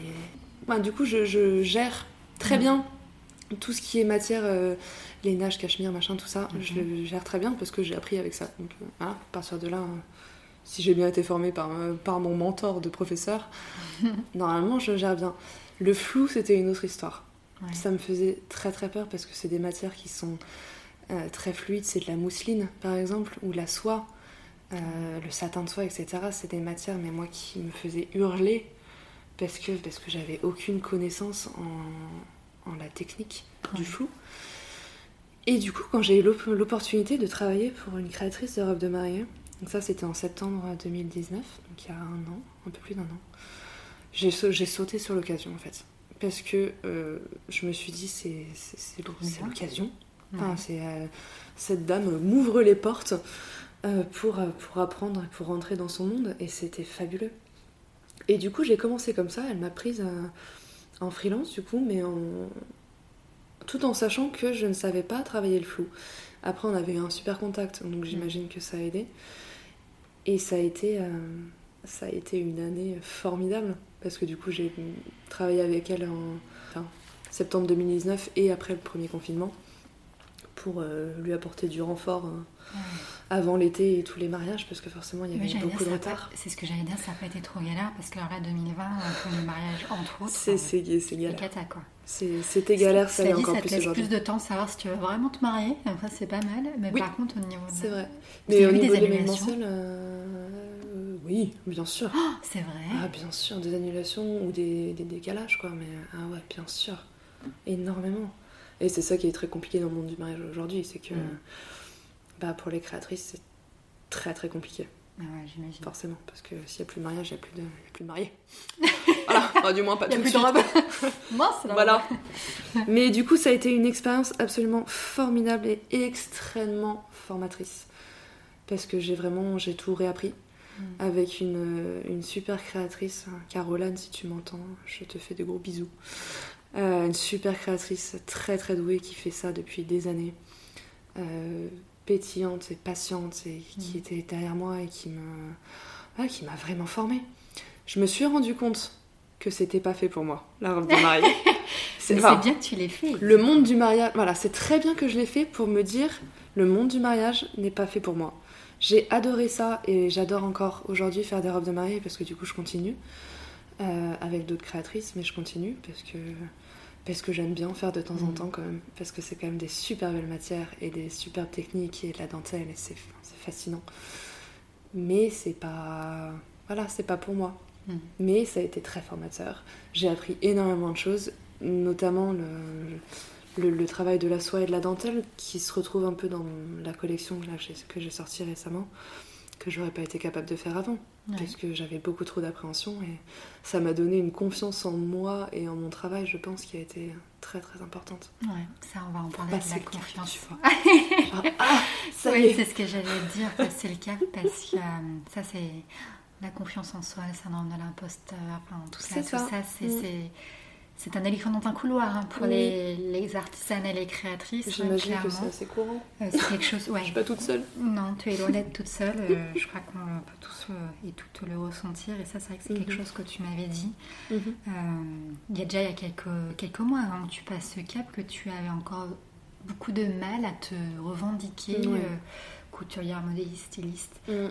Bah, du coup, je, je gère très Mhm. bien tout ce qui est matière, euh, les nages, cachemire, machin, tout ça. Mhm. Je le gère très bien parce que j'ai appris avec ça. Donc euh, voilà, à partir de là, euh, si j'ai bien été formée par, euh, par mon mentor de professeur, normalement, je gère bien. Le flou, c'était une autre histoire. Ouais. Ça me faisait très très peur parce que c'est des matières qui sont euh, très fluides. C'est de la mousseline, par exemple, ou la soie, euh, le satin de soie, etc. C'est des matières, mais moi, qui me faisaient hurler parce que, parce que j'avais aucune connaissance en, en la technique du flou. Et du coup, quand j'ai eu l'op- l'opportunité de travailler pour une créatrice de robes de mariée, donc ça c'était en septembre 2019, donc il y a un an, un peu plus d'un an, j'ai sau- j'ai sauté sur l'occasion en fait. Parce que euh, je me suis dit, c'est l'occasion. Ouais. Enfin, c'est, euh, cette dame m'ouvre les portes euh, pour, pour apprendre, pour rentrer dans son monde, et c'était fabuleux. Et du coup, j'ai commencé comme ça, elle m'a prise en freelance, du coup, mais en... tout en sachant que je ne savais pas travailler le flou. Après, on avait un super contact, donc j'imagine que ça a aidé. Et ça a été, euh, ça a été une année formidable, parce que du coup, j'ai travaillé avec elle en septembre 2019 et après le premier confinement pour euh, lui apporter du renfort Ouais. avant l'été et tous les mariages, parce que forcément, il y avait beaucoup dire, de ça retard. C'est ce que j'allais dire, ça n'a pas été trop galère parce que alors là, 2020, pour les mariages, entre autres, C'est euh, c'est- c'est c'est galère. cata quoi. C'était galère, ça dit, encore ça te plus laisse aujourd'hui. plus de temps de savoir si tu veux vraiment te marier, ça c'est pas mal. Mais Oui. par contre, au niveau de. C'est vrai. Mais au des niveau de annulations. l'événementiel, euh, oui, bien sûr. Oh, c'est vrai. Ah, bien sûr, des annulations ou des, des décalages, quoi. Mais ah ouais, bien sûr. Énormément. Et c'est ça qui est très compliqué dans le monde du mariage aujourd'hui, c'est que Mm. bah, pour les créatrices, c'est très très compliqué, Ah ouais, j'imagine. forcément. Parce que s'il n'y a plus de mariage, il n'y a, plus de- il y a plus de mariés. voilà, Enfin, du moins pas Il y a tout de plus de suite. c'est la Voilà. Mais du coup, ça a été une expérience absolument formidable et extrêmement formatrice. Parce que j'ai vraiment, j'ai tout réappris Mm. avec une, une super créatrice, Caroline, si tu m'entends, je te fais de gros bisous. Euh, une super créatrice très très douée qui fait ça depuis des années. Euh, pétillante et patiente et qui Mm. était derrière moi et qui me, qui m'a vraiment formée. Je me suis rendu compte que c'était pas fait pour moi, la robe de mariée. C'est enfin, bien que tu l'aies fait. le monde du mariage, voilà, c'est très bien que je l'ai fait pour me dire le monde du mariage n'est pas fait pour moi. J'ai adoré ça et j'adore encore aujourd'hui faire des robes de mariée parce que du coup je continue euh, avec d'autres créatrices, mais je continue parce que parce que j'aime bien en faire de temps en Mhm. temps quand même parce que c'est quand même des super belles matières et des superbes techniques et de la dentelle et c'est fascinant. Mais c'est pas voilà, c'est pas pour moi. Mm. Mais ça a été très formateur. J'ai appris énormément de choses, notamment le, le, le travail de la soie et de la dentelle qui se retrouve un peu dans la collection là, que j'ai- que j'ai sortie récemment, que j'aurais pas été capable de faire avant, Ouais. parce que j'avais beaucoup trop d'appréhension et ça m'a donné une confiance en moi et en mon travail, je pense, qui a été très très importante. Ouais, ça, on va en parler de la cap, confiance. tu vois. Genre, ah, ça oui, c'est ce que j'allais dire, passer le cap, parce que euh, ça, c'est la confiance en soi, le syndrome de l'imposteur, enfin, tout ça, C'est tout ça. ça, c'est, Mm. C'est, un éléphant dans un couloir hein, pour Oui. les, les artisanes et les créatrices, hein, J'imagine que c'est assez courant. Euh, c'est quelque chose, ouais. Je suis pas toute seule. Non, tu es loin d'être toute seule. euh, je crois qu'on peut tous euh, et toutes le ressentir. Et ça, c'est vrai que c'est quelque Mhm. chose que tu m'avais dit. Mhm. Euh, il y a déjà il y a quelques, quelques mois avant que tu passes ce cap que tu avais encore beaucoup de mal à te revendiquer couturière, modéliste, styliste, Mm. euh,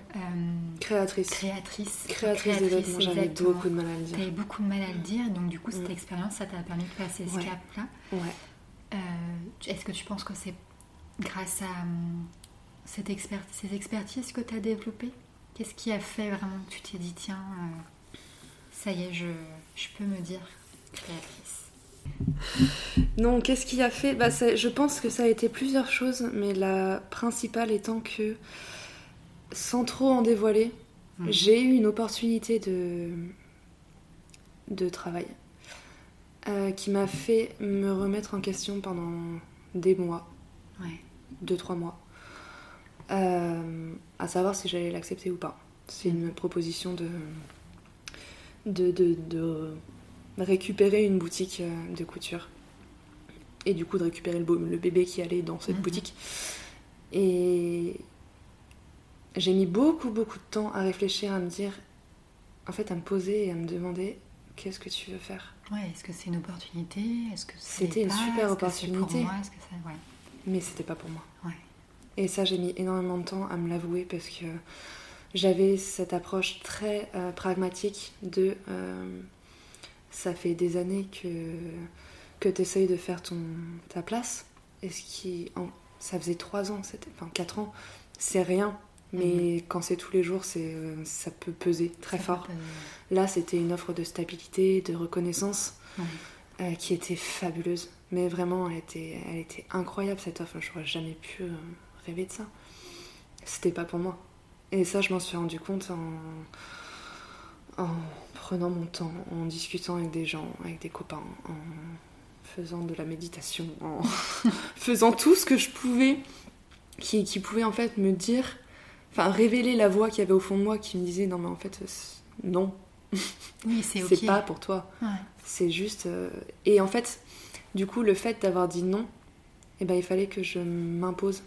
Créatrice. créatrice. Créatrice des vêtements, j'avais beaucoup de mal à le dire. Tu avais beaucoup de mal à le dire. Et donc, du coup, cette Mm. expérience, ça t'a permis de passer ce Ouais. cap-là. Ouais. Euh, Est-ce que tu penses que c'est grâce à hum, cette expert ces expertises que tu as développées? Qu'est-ce qui a fait vraiment que tu t'es dit, tiens, euh, ça y est, je, je peux me dire créatrice? Non, qu'est-ce qui a fait? Bah, Je pense que ça a été plusieurs choses, mais la principale étant que, sans trop en dévoiler, Mhm. j'ai eu une opportunité de, de travail euh, qui m'a fait me remettre en question pendant des mois, Ouais. deux, trois mois, euh, à savoir si j'allais l'accepter ou pas. C'est une proposition de, de, de, de récupérer une boutique euh, de couture et du coup de récupérer le, bébé qui allait dans cette Mhm. boutique. Et, j'ai mis beaucoup, beaucoup de temps à réfléchir, à me dire, en fait, à me poser et à me demander qu'est-ce que tu veux faire? Ouais, est-ce que c'est une opportunité? Est-ce que c'était une super opportunité moi? Est-ce que ouais. Mais c'était pas pour moi. Ouais. Et ça, j'ai mis énormément de temps à me l'avouer parce que j'avais cette approche très euh, pragmatique de euh, ça fait des années que, que tu essayes de faire ton, ta place. Et ce qui, en, ça faisait trois ans, c'était, enfin quatre ans, c'est rien. Mais Mhm. quand c'est tous les jours, c'est, euh, ça peut peser très Ça fort. Là, c'était une offre de stabilité, de reconnaissance euh, qui était fabuleuse. Mais vraiment, elle était, elle était incroyable cette offre. J'aurais jamais pu euh, rêver de ça. C'était pas pour moi. Et ça, je m'en suis rendu compte en, en prenant mon temps, en discutant avec des gens, avec des copains, en faisant de la méditation, en faisant tout ce que je pouvais, qui, qui pouvait en fait me dire, enfin révéler la voix qu'il y avait au fond de moi qui me disait non mais en fait c'est- non, Oui, c'est pas pour toi. Ouais. C'est juste. euh, Et en fait, du coup, le fait d'avoir dit non, eh ben, il fallait que je m'impose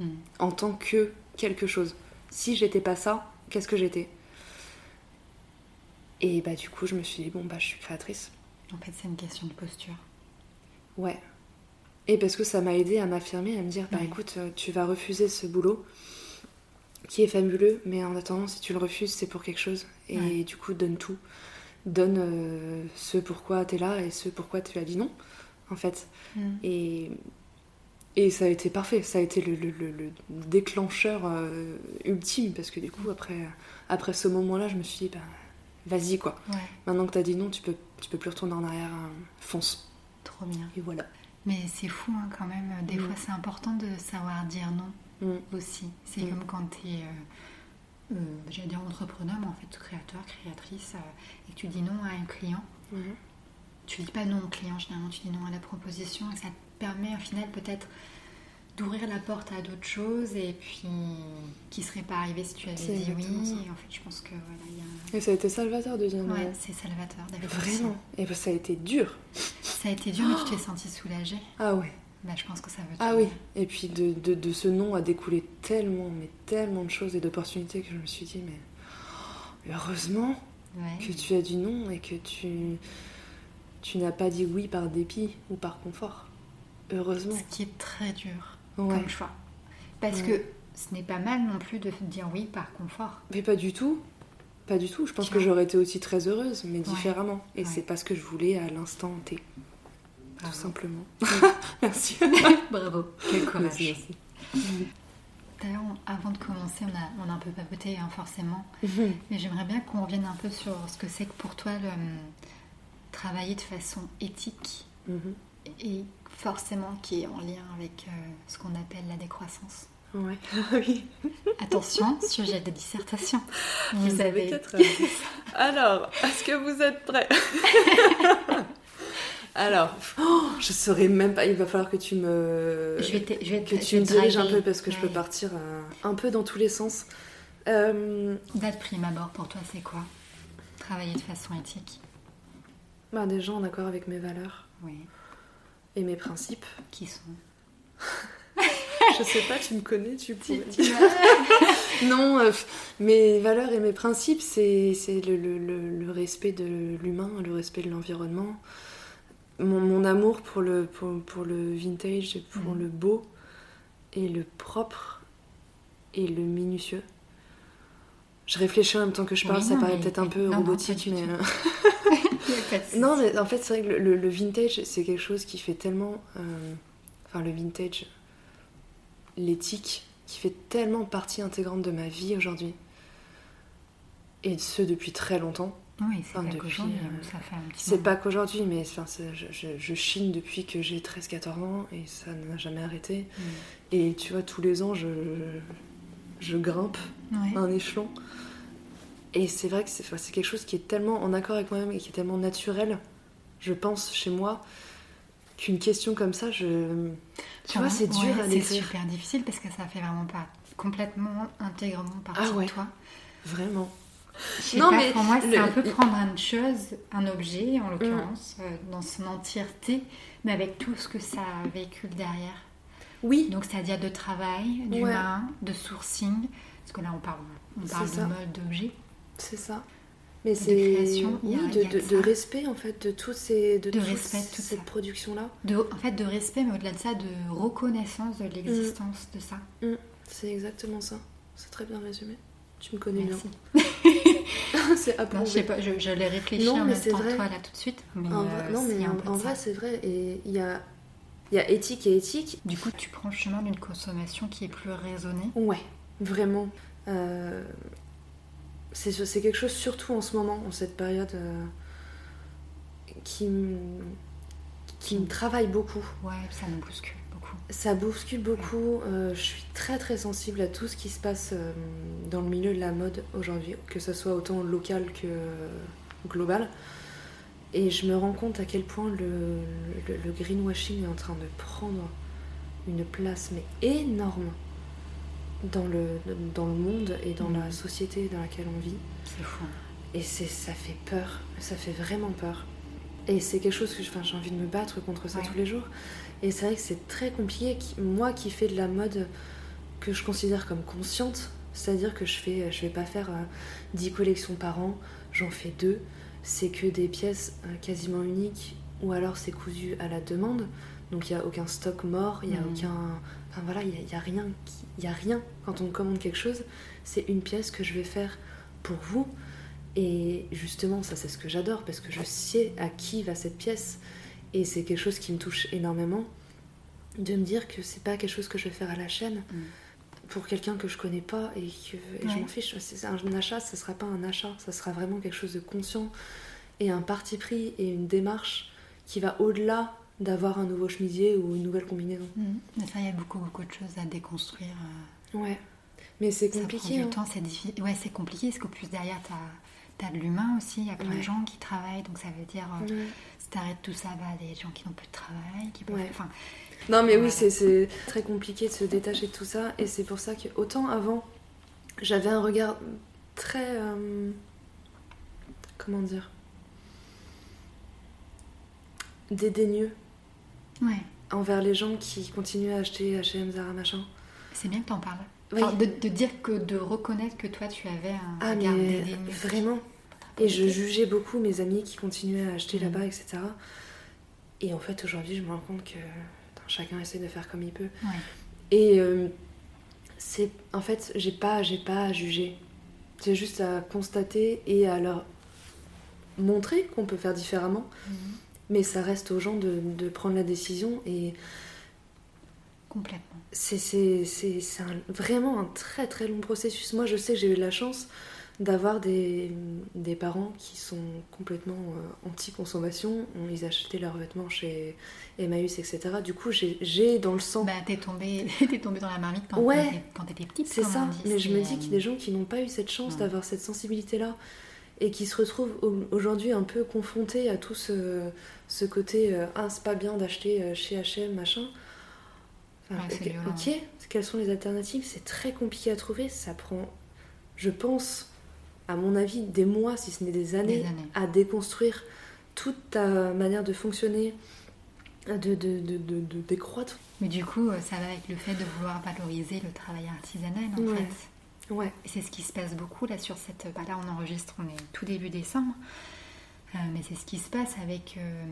Mm. en tant que quelque chose. Si j'étais pas ça, qu'est-ce que j'étais? Et bah, du coup, je me suis dit, bon, bah, je suis créatrice. En fait, c'est une question de posture. Ouais. Et parce que ça m'a aidé à m'affirmer, à me dire, bah Ouais. écoute, euh, tu vas refuser ce boulot qui est fabuleux, mais en attendant, si tu le refuses, c'est pour quelque chose. Et Ouais. du coup, donne tout. Donne euh, ce pourquoi tu es là et ce pourquoi tu as dit non, en fait. Et, et ça a été parfait, ça a été le, le- le- le déclencheur euh, ultime, parce que du coup, après, après ce moment-là, je me suis dit, bah, vas-y quoi. Ouais, Maintenant que t'as dit non, tu peux, tu peux plus retourner en arrière, hein. fonce. trop bien. Et voilà. Mais c'est fou hein, quand même. Des Mm. fois, c'est important de savoir dire non Mm. aussi. C'est Mm. comme quand tu es, euh, euh, j'allais dire entrepreneur, mais en fait créateur, créatrice, euh, et que tu dis non à un client. Mhm. Tu dis pas non au client, généralement tu dis non à la proposition, et ça te permet au final peut-être d'ouvrir la porte à d'autres choses, et puis qui serait pas arrivé si tu avais dit oui. ça. Et en fait, je pense que voilà, il y a Et ça a été salvateur de dire non. Ouais, c'est salvateur. aussi. Vraiment. Et ben, ça a été dur. Ça a été dur, mais tu t'es sentie soulagée. Ah ouais. Bah, je pense que ça veut Ah tout oui. dire. Et puis de, de, de ce non a découlé tellement, mais tellement de choses et d'opportunités que je me suis dit, mais oh, heureusement Ouais. que tu as dit non et que tu, tu n'as pas dit oui par dépit ou par confort. Heureusement. Ce qui est très dur Ouais. comme choix. Parce Ouais. que ce n'est pas mal non plus de dire oui par confort. Mais pas du tout. Pas du tout. Je pense que j'aurais été aussi très heureuse, mais différemment. Et c'est pas ce que je voulais à l'instant T, tout simplement. Merci. Bravo. Quel courage. Merci, merci. D'ailleurs, avant de commencer, on a, on a un peu papoté, hein, forcément. Mhm. Mais j'aimerais bien qu'on revienne un peu sur ce que c'est que pour toi le, hum, travailler de façon éthique Mhm. et forcément qui est en lien avec euh, ce qu'on appelle la décroissance. Ouais. Oui. Attention, sujet de dissertation. Vous, avez. peut-être. euh, Alors, est-ce que vous êtes prêts Alors, oh, je saurais même pas. Il va falloir que tu me. Je vais te, je vais que te- tu je me diriges un peu parce que je peux Ouais. partir euh, un peu dans tous les sens. Euh, Date prime abord pour toi, c'est quoi? Travailler de façon éthique. bah, déjà en accord avec mes valeurs Oui. Et mes principes. Qui sont Je sais pas, tu me connais, tu dire. Non, euh, mes valeurs et mes principes, c'est le, le- le- le respect de l'humain, le respect de l'environnement, mon, mon amour pour le, pour, pour le vintage, pour Mhm. le beau et le propre et le minutieux. Je réfléchis en même temps que je parle, Oui, ça non, paraît peut-être un peu non, non, robotique, du mais... non, mais en fait, c'est vrai que le, le- le vintage, c'est quelque chose qui fait tellement. euh, Enfin, le vintage, l'éthique, qui fait tellement partie intégrante de ma vie aujourd'hui. Et ce depuis très longtemps. Oui, c'est Enfin, pas depuis, qu'aujourd'hui, euh, ça fait un petit C'est pas qu'aujourd'hui, mais enfin, je, je- je chine depuis que j'ai 13-14 ans et ça n'a jamais arrêté. Mm. Et tu vois, tous les ans, je, je grimpe Ouais. un échelon. Et c'est vrai que c'est enfin, quelque chose qui est tellement en accord avec moi-même et qui est tellement naturel, je pense, chez moi, qu'une question comme ça, je... Tu vois, c'est dur Ouais, à C'est super difficile parce que ça fait vraiment pas complètement intégralement partie Ah ouais. de toi. Vraiment. Je sais Non, pas, mais pour moi, c'est le- un peu prendre une chose, un objet en l'occurrence, Mm. euh, dans son entièreté, mais avec tout ce que ça véhicule derrière. Oui, Donc, c'est-à-dire de travail, d'humain, de sourcing, Parce que là, on parle, on parle de mode, d'objet. C'est ça. Mais c'est oui, de, de, respect en fait de tous ces de, respect, toute cette production là. De, en fait, de respect, mais au-delà de ça, de reconnaissance de l'existence de ça. Mm. C'est exactement ça. C'est très bien résumé. Tu me connais Merci. bien. c'est approuvé. je sais pas, je, l'ai réfléchi non, en même temps vrai. toi là tout de suite. Mais en vrai, euh, non, mais en, vrai, c'est vrai. Et il y a, y a éthique et éthique. Du coup, tu prends le chemin d'une consommation qui est plus raisonnée. Ouais, vraiment. Euh, c'est quelque chose, surtout en ce moment, en cette période, euh, qui, qui me travaille beaucoup. Ouais, ça me bouscule beaucoup. Ça bouscule beaucoup. Euh, je suis très très sensible à tout ce qui se passe euh, dans le milieu de la mode aujourd'hui, que ce soit autant local que global. Et je me rends compte à quel point le, le greenwashing est en train de prendre une place mais énorme dans le, dans le monde et dans la mm. société dans laquelle on vit. C'est fou. Et ça fait peur, ça fait vraiment peur. Et c'est quelque chose que j'ai envie de me battre contre ça tous les jours. Et c'est vrai que c'est très compliqué. Moi qui fais de la mode que je considère comme consciente, c'est-à-dire que je fais, je vais pas faire 10 euh, collections par an, j'en fais deux. C'est que des pièces euh, quasiment uniques ou alors c'est cousu à la demande. Donc il n'y a aucun stock mort, il n'y a mm. aucun. Enfin voilà, il n'y a, rien a rien quand on commande quelque chose. C'est une pièce que je vais faire pour vous. Et justement, ça c'est ce que j'adore parce que je sais à qui va cette pièce. Et c'est quelque chose qui me touche énormément de me dire que c'est pas quelque chose que je vais faire à la chaîne. Mm. Pour quelqu'un que je connais pas et que je m'en fiche, c'est un achat, ça sera pas un achat, ça sera vraiment quelque chose de conscient et un parti pris et une démarche qui va au-delà d'avoir un nouveau chemisier ou une nouvelle combinaison. Mhm. Mais ça, il y a beaucoup, beaucoup de choses à déconstruire. Euh. Ouais. Mais c'est compliqué. Ça prend du hein. c'est difficile. Ouais, c'est compliqué parce qu'au plus derrière, tu as, de l'humain aussi. Il y a plein de gens qui travaillent. Donc ça veut dire, euh, si tu arrêtes tout ça, bah, des gens qui n'ont plus de travail. Qui peuvent... enfin, non, mais oui, c'est très compliqué de se détacher de tout ça. Et c'est pour ça que, autant avant, j'avais un regard très. Euh, comment dire Dédaigneux ouais. envers les gens qui continuent à acheter H&M, Zara, machin. C'est bien que t'en parles. de, dire que de reconnaître que toi tu avais un ah, regard Vraiment. Et je jugeais beaucoup mes amis qui continuaient à acheter là-bas, mm. etc. Et en fait, aujourd'hui, je me rends compte que chacun essaie de faire comme il peut. Et euh, c'est. En fait, j'ai pas, j'ai pas à juger. C'est juste à constater et à leur montrer qu'on peut faire différemment. Mm. Mais ça reste aux gens de, prendre la décision et. Complètement. C'est vraiment un très très long processus. Moi, je sais que j'ai eu la chance d'avoir des, des, parents qui sont complètement euh, anti-consommation. Ils achetaient leurs vêtements chez Emmaüs, etc. Du coup, j'ai dans le sang. Bah, t'es tombée es tombé dans la marmite quand ouais, t'étais petite. C'est ça. Mais je me dis qu'il y a des gens qui n'ont pas eu cette chance d'avoir cette sensibilité-là et qui se retrouvent aujourd'hui un peu confrontés à tout ce, ce côté euh, ah c'est pas bien d'acheter euh, chez H&M machin. Ok quelles sont les alternatives? C'est très compliqué à trouver. Ça prend je pense à mon avis des mois si ce n'est des années, à déconstruire toute ta manière de fonctionner de, de, de, de, décroître. Mais du coup euh, ça va avec le fait de vouloir valoriser le travail artisanal en fait Ouais. C'est ce qui se passe beaucoup là sur cette. Bah, là, on enregistre, on est tout début décembre. Euh, mais c'est ce qui se passe avec. Euh,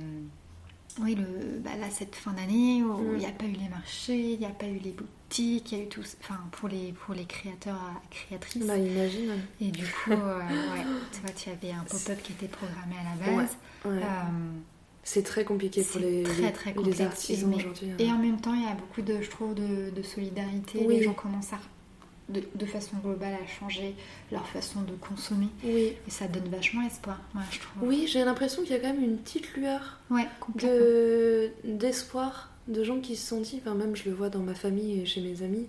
oui, le, bah, là, cette fin d'année où mm. il n'y a pas eu les marchés, il n'y a pas eu les boutiques, il y a eu tout. Enfin, pour les, pour les créateurs et créatrices. Bah, imagine. Et du coup, euh, ouais, tu vois, tu avais un pop-up qui était programmé à la base. c'est très compliqué pour les, très, très les artisans aujourd'hui. Et en même temps, il y a beaucoup de, je trouve, de, de solidarité. Les gens commencent à de, façon globale à changer leur façon de consommer. Oui. Et ça donne vachement espoir, moi, je trouve. Oui, j'ai l'impression qu'il y a quand même une petite lueur ouais, d'espoir de, gens qui se sont dit, enfin, même je le vois dans ma famille et chez mes amis,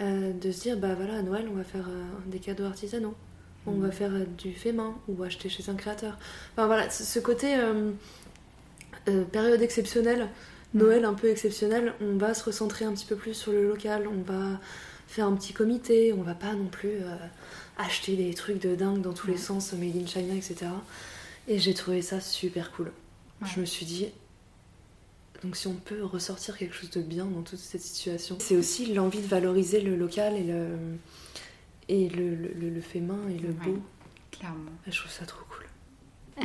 euh, de se dire, bah voilà, à Noël, on va faire euh, des cadeaux artisanaux. On mm. va faire euh, du fait main ou acheter chez un créateur. Enfin voilà, ce côté période exceptionnelle, mm. Noël un peu exceptionnel, on va se recentrer un petit peu plus sur le local, on va faire un petit comité, on va pas non plus euh, acheter des trucs de dingue dans tous les sens, made in China, etc. Et j'ai trouvé ça super cool. Je me suis dit, donc si on peut ressortir quelque chose de bien dans toute cette situation, c'est aussi l'envie de valoriser le local et le et le, le, le fait main et le Ouais. beau. Clairement. Et je trouve ça trop cool. Euh,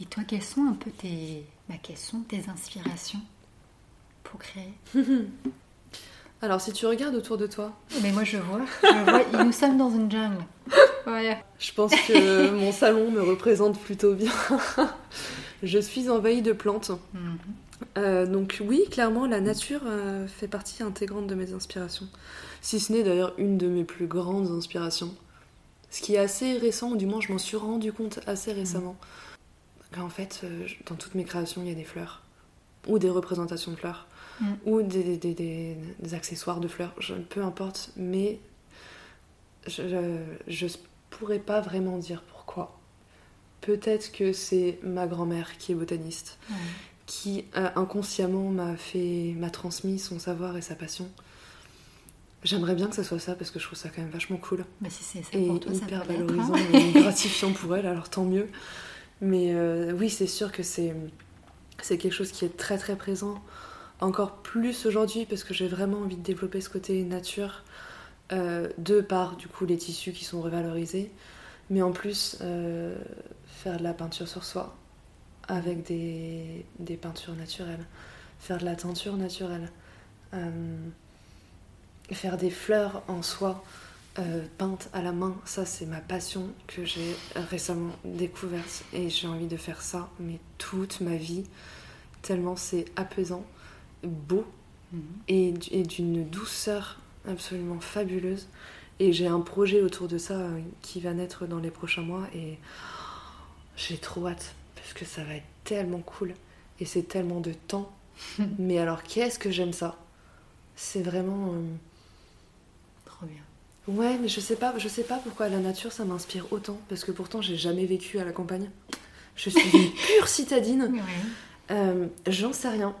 et toi, quelles sont un peu tes, bah, quelles sont tes inspirations pour créer? Alors, si tu regardes autour de toi, Mais moi, je vois, je vois, nous sommes dans une jungle. Voilà. je pense que mon salon me représente plutôt bien. je suis envahie de plantes. Mhm. Euh, donc oui, clairement, la nature euh, fait partie intégrante de mes inspirations. Si ce n'est d'ailleurs une de mes plus grandes inspirations. Ce qui est assez récent, ou du moins je m'en suis rendu compte assez récemment. En fait, euh, dans toutes mes créations, il y a des fleurs. Ou des représentations de fleurs. Mm. Ou des, des- des- des accessoires de fleurs. Je- peu importe. Mais je, je pourrais pas vraiment dire pourquoi. Peut-être que c'est ma grand-mère qui est botaniste qui euh, inconsciemment m'a fait m'a transmis son savoir et sa passion. J'aimerais bien que ça soit ça parce que je trouve ça quand même vachement cool Bah, si c'est ça et pour toi, ça hyper hein. valorisant et gratifiant pour elle, alors tant mieux. Mais euh, oui, c'est sûr que c'est c'est quelque chose qui est très très présent, encore plus aujourd'hui parce que j'ai vraiment envie de développer ce côté nature, euh, de par du coup les tissus qui sont revalorisés, mais en plus euh, faire de la peinture sur soi avec des, des peintures naturelles, faire de la teinture naturelle, euh, faire des fleurs en soie peintes à la main, ça c'est ma passion que j'ai récemment découverte et j'ai envie de faire ça, mais toute ma vie, tellement c'est apaisant, beau Mhm. et, d'une douceur absolument fabuleuse. Et j'ai un projet autour de ça euh, qui va naître dans les prochains mois et j'ai trop hâte parce que ça va être tellement cool et c'est tellement de temps. Mais alors qu'est-ce que j'aime ça? C'est vraiment euh, Trop bien. ouais, mais je sais pas, je sais pas pourquoi la nature ça m'inspire autant parce que pourtant j'ai jamais vécu à la campagne. Je suis une pure citadine. Ouais. Euh, J'en sais rien.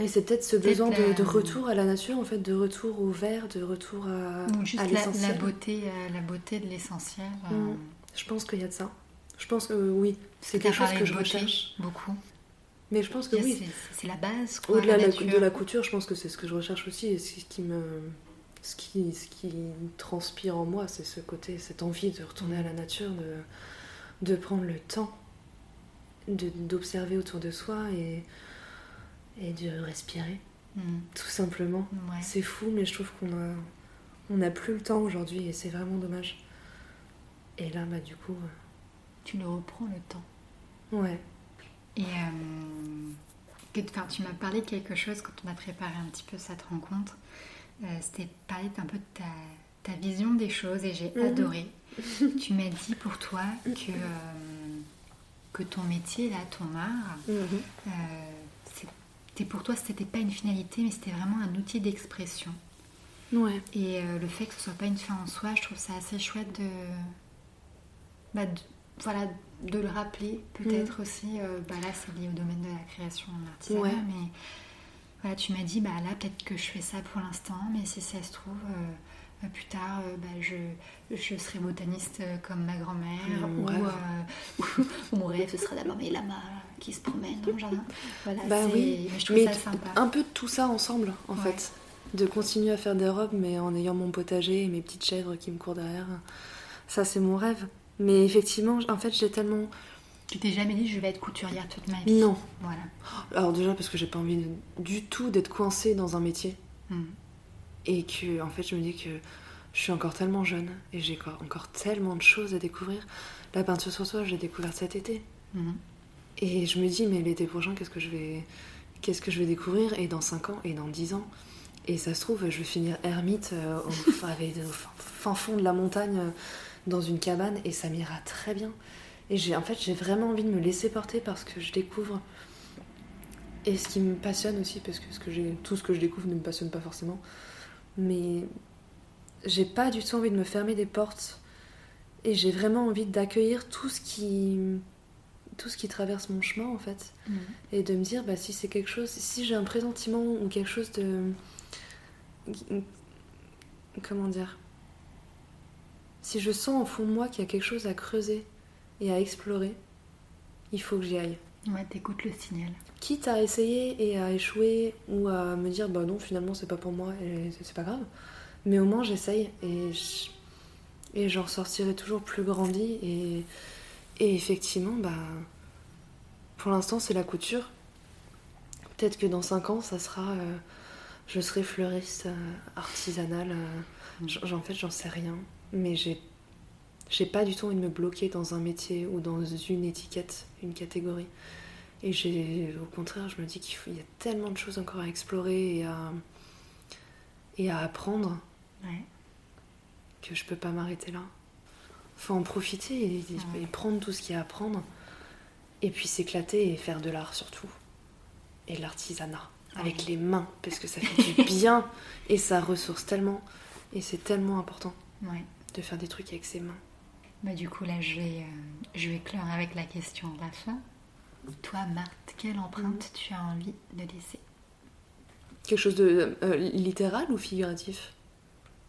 Et c'est peut-être ce besoin de, de retour à la nature, en fait, de retour au vert, de retour à, à la, beauté, euh, la beauté de l'essentiel. euh, Mm. Je pense qu'il y a de ça. Je pense que oui, c'est quelque chose que je beauté, recherche. Beaucoup. Mais je pense que oui. c'est- la base. Au-delà de la- couture, je pense que c'est ce que je recherche aussi. Et ce qui me. Ce qui, ce qui transpire en moi, c'est ce côté, cette envie de retourner à la nature, de, de prendre le temps de- d'observer autour de soi et, et de respirer, Mm. tout simplement. Ouais. C'est fou, mais je trouve qu'on a, on n'a plus le temps aujourd'hui et c'est vraiment dommage. Et là, bah, du coup, euh, Tu le reprends le temps. ouais. Et euh, que- enfin, tu m'as parlé de quelque chose quand on a préparé un petit peu cette rencontre. Euh, C'était parler un peu de ta, ta vision des choses et j'ai Mhm. adoré. tu m'as dit pour toi que, euh, que ton métier, là, ton art, euh, c'était pour toi, c'était pas une finalité, mais c'était vraiment un outil d'expression. Ouais. Et euh, le fait que ce soit pas une fin en soi, je trouve ça assez chouette de, bah, de- voilà, de le rappeler peut-être aussi. euh, bah là, c'est lié au domaine de la création en artisanat, Ouais. mais voilà, tu m'as dit, bah là, peut-être que je fais ça pour l'instant, mais si ça se trouve, euh, plus tard, euh, bah, je, je serai botaniste euh, comme ma grand-mère, Mon ou, euh, mon rêve, ce sera d'avoir mes lamas qui se promènent dans le jardin. Voilà, Bah oui, mais je trouve mais ça sympa. un peu de tout ça ensemble, en Ouais. fait. De continuer à faire des robes, mais en ayant mon potager et mes petites chèvres qui me courent derrière. Ça, c'est mon rêve. Mais effectivement, en fait, j'ai tellement. Tu t'es jamais dit, je vais être couturière toute ma vie. Non. Voilà. Alors, déjà, parce que j'ai pas envie de- du tout d'être coincée dans un métier. Mm. Et que, en fait, je me dis que je suis encore tellement jeune et j'ai encore- tellement de choses à découvrir. La peinture sur soie, j'ai découvert cet été. Mhm. Et je me dis, mais l'été prochain, qu'est-ce que je vais, qu'est-ce que je vais découvrir? Et dans 5 ans, et dans 10 ans Et ça se trouve, je vais finir ermite euh, au, fin, au fond de la montagne, euh, dans une cabane, et ça m'ira très bien. Et j'ai, en fait, j'ai vraiment envie de me laisser porter parce que je découvre. Et ce qui me passionne aussi, parce que, ce que j'ai, tout ce que je découvre ne me passionne pas forcément, mais j'ai pas du tout envie de me fermer des portes. Et j'ai vraiment envie d'accueillir tout ce qui tout ce qui traverse mon chemin en fait Mhm. et de me dire bah si c'est quelque chose si j'ai un pressentiment ou quelque chose de comment dire si je sens au fond de moi qu'il y a quelque chose à creuser et à explorer il faut que j'y aille Ouais, t'écoutes le signal. Quitte à essayer et à échouer ou à me dire bah non finalement c'est pas pour moi et c'est pas grave mais au moins j'essaye et je- Et j'en sortirai toujours plus grandi. Et, et effectivement, bah, pour l'instant, c'est la couture. Peut-être que dans 5 ans, ça sera. euh, je serai fleuriste euh, artisanale. euh, en fait, j'en sais rien. Mais j'ai. J'ai pas du tout envie de me bloquer dans un métier ou dans une étiquette, une catégorie. Et j'ai, au contraire, je me dis qu'il y a tellement de choses encore à explorer et à, et à apprendre Ouais. que je peux pas m'arrêter là. Faut en profiter et, et- Ouais. et prendre tout ce qu'il y a à prendre. Et puis s'éclater et faire de l'art surtout. Et l'artisanat. Avec les mains, parce que ça fait du bien et ça ressource tellement. Et c'est tellement important de faire des trucs avec ses mains. Bah, du coup, là, je vais, euh, je vais clore avec la question de la fin. Toi, Marthe, quelle empreinte tu as envie de laisser Quelque chose de euh, littéral ou figuratif?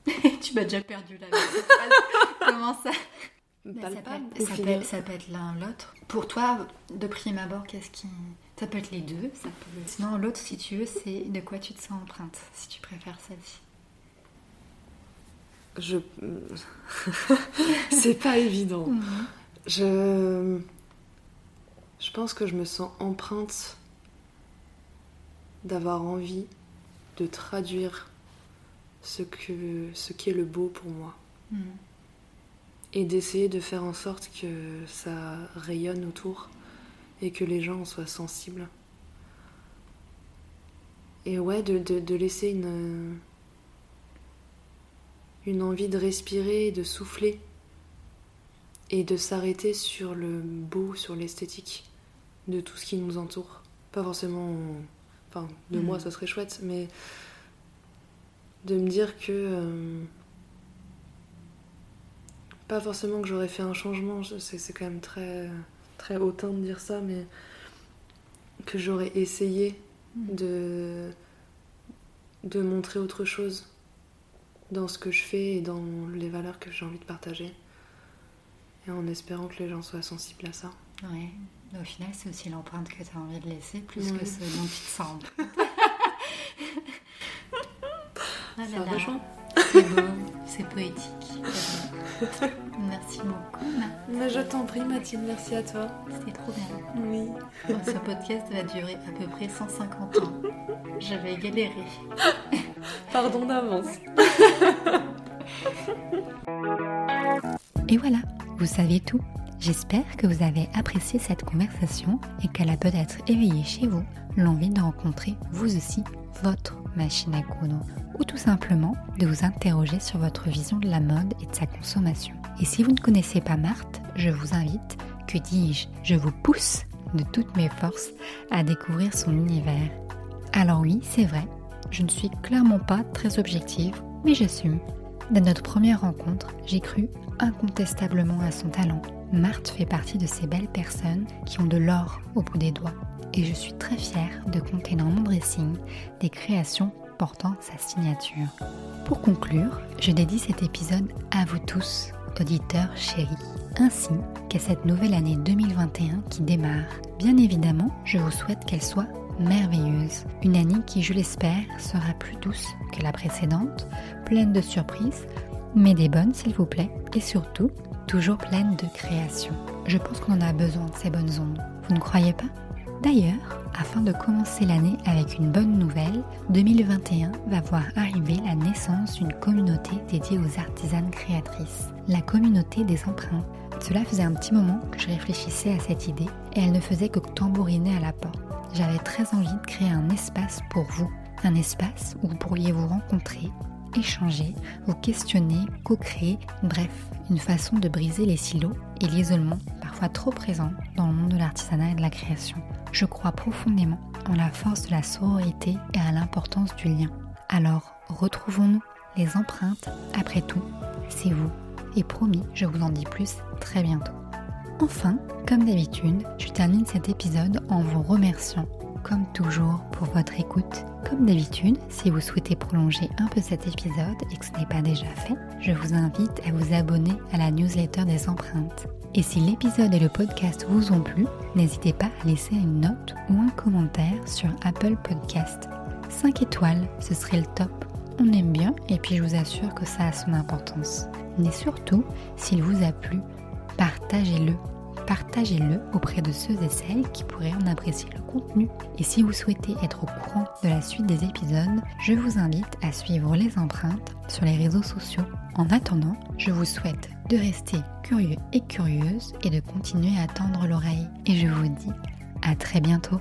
Tu m'as déjà perdu la Comment ça? Mais ça, peut être, ou ça, peut, ça peut être l'un l'autre. Pour toi, de prime abord, qu'est-ce qui. Ça peut être les deux. Ça peut... Sinon, l'autre, si tu veux, c'est de quoi tu te sens empreinte, si tu préfères celle-ci? Je. c'est pas évident. Je. Je pense que je me sens empreinte d'avoir envie de traduire ce que ce qu'est le beau pour moi Mhm. et d'essayer de faire en sorte que ça rayonne autour et que les gens en soient sensibles. Et ouais, de, de- de laisser une, une envie de respirer, de souffler et de s'arrêter sur le beau, sur l'esthétique de tout ce qui nous entoure. Pas forcément. Enfin, de moi, ça serait chouette, mais de me dire que. euh, pas forcément que j'aurais fait un changement, c'est c'est quand même très, très hautain de dire ça, mais que j'aurais essayé Mhm. de, de montrer autre chose dans ce que je fais et dans les valeurs que j'ai envie de partager. Et en espérant que les gens soient sensibles à ça. Ouais. Au final, c'est aussi l'empreinte que tu as envie de laisser, plus que ce dont tu te sens. Ah. C'est beau, c'est poétique. Merci beaucoup. Mais je t'en prie, Mathilde, merci à toi. C'était trop bien. Oui. Ce podcast va durer à peu près 150 ans. Je vais galérer. Pardon d'avance. Et voilà, vous savez tout. J'espère que vous avez apprécié cette conversation et qu'elle a peut-être éveillé chez vous l'envie de rencontrer vous aussi votre machine à coudre ou tout simplement de vous interroger sur votre vision de la mode et de sa consommation. Et si vous ne connaissez pas Marthe, je vous invite, que dis-je, je vous pousse de toutes mes forces à découvrir son univers. Alors oui, c'est vrai, je ne suis clairement pas très objective, mais j'assume. Dès notre première rencontre, j'ai cru incontestablement à son talent. Marthe fait partie de ces belles personnes qui ont de l'or au bout des doigts. Et je suis très fière de compter dans mon dressing des créations portant sa signature. Pour conclure, je dédie cet épisode à vous tous, auditeurs chéris, ainsi qu'à cette nouvelle année 2021 qui démarre. Bien évidemment, je vous souhaite qu'elle soit merveilleuse. Une année qui, je l'espère, sera plus douce que la précédente, pleine de surprises, mais des bonnes s'il vous plaît, et surtout, toujours pleine de création. Je pense qu'on en a besoin de ces bonnes ondes. Vous ne croyez pas? D'ailleurs, afin de commencer l'année avec une bonne nouvelle, 2021 va voir arriver la naissance d'une communauté dédiée aux artisanes créatrices, la communauté des empreintes. Cela faisait un petit moment que je réfléchissais à cette idée et elle ne faisait que tambouriner à la porte. J'avais très envie de créer un espace pour vous, un espace où vous pourriez vous rencontrer, échanger, vous questionner, co-créer, bref, une façon de briser les silos et l'isolement parfois trop présent dans le monde de l'artisanat et de la création. Je crois profondément en la force de la sororité et à l'importance du lien. Alors, retrouvons-nous les empreintes, après tout, c'est vous. Et promis, je vous en dis plus très bientôt. Enfin, comme d'habitude, je termine cet épisode en vous remerciant, comme toujours, pour votre écoute. Comme d'habitude, si vous souhaitez prolonger un peu cet épisode et que ce n'est pas déjà fait, je vous invite à vous abonner à la newsletter des empreintes. Et si l'épisode et le podcast vous ont plu, n'hésitez pas à laisser une note ou un commentaire sur Apple Podcast. 5 étoiles, ce serait le top. on aime bien et puis je vous assure que ça a son importance. Mais surtout, s'il vous a plu, partagez-le. Partagez-le auprès de ceux et celles qui pourraient en apprécier le contenu. Et si vous souhaitez être au courant de la suite des épisodes, je vous invite à suivre les empreintes sur les réseaux sociaux. En attendant, je vous souhaite de rester curieux et curieuse et de continuer à tendre l'oreille. Et je vous dis à très bientôt.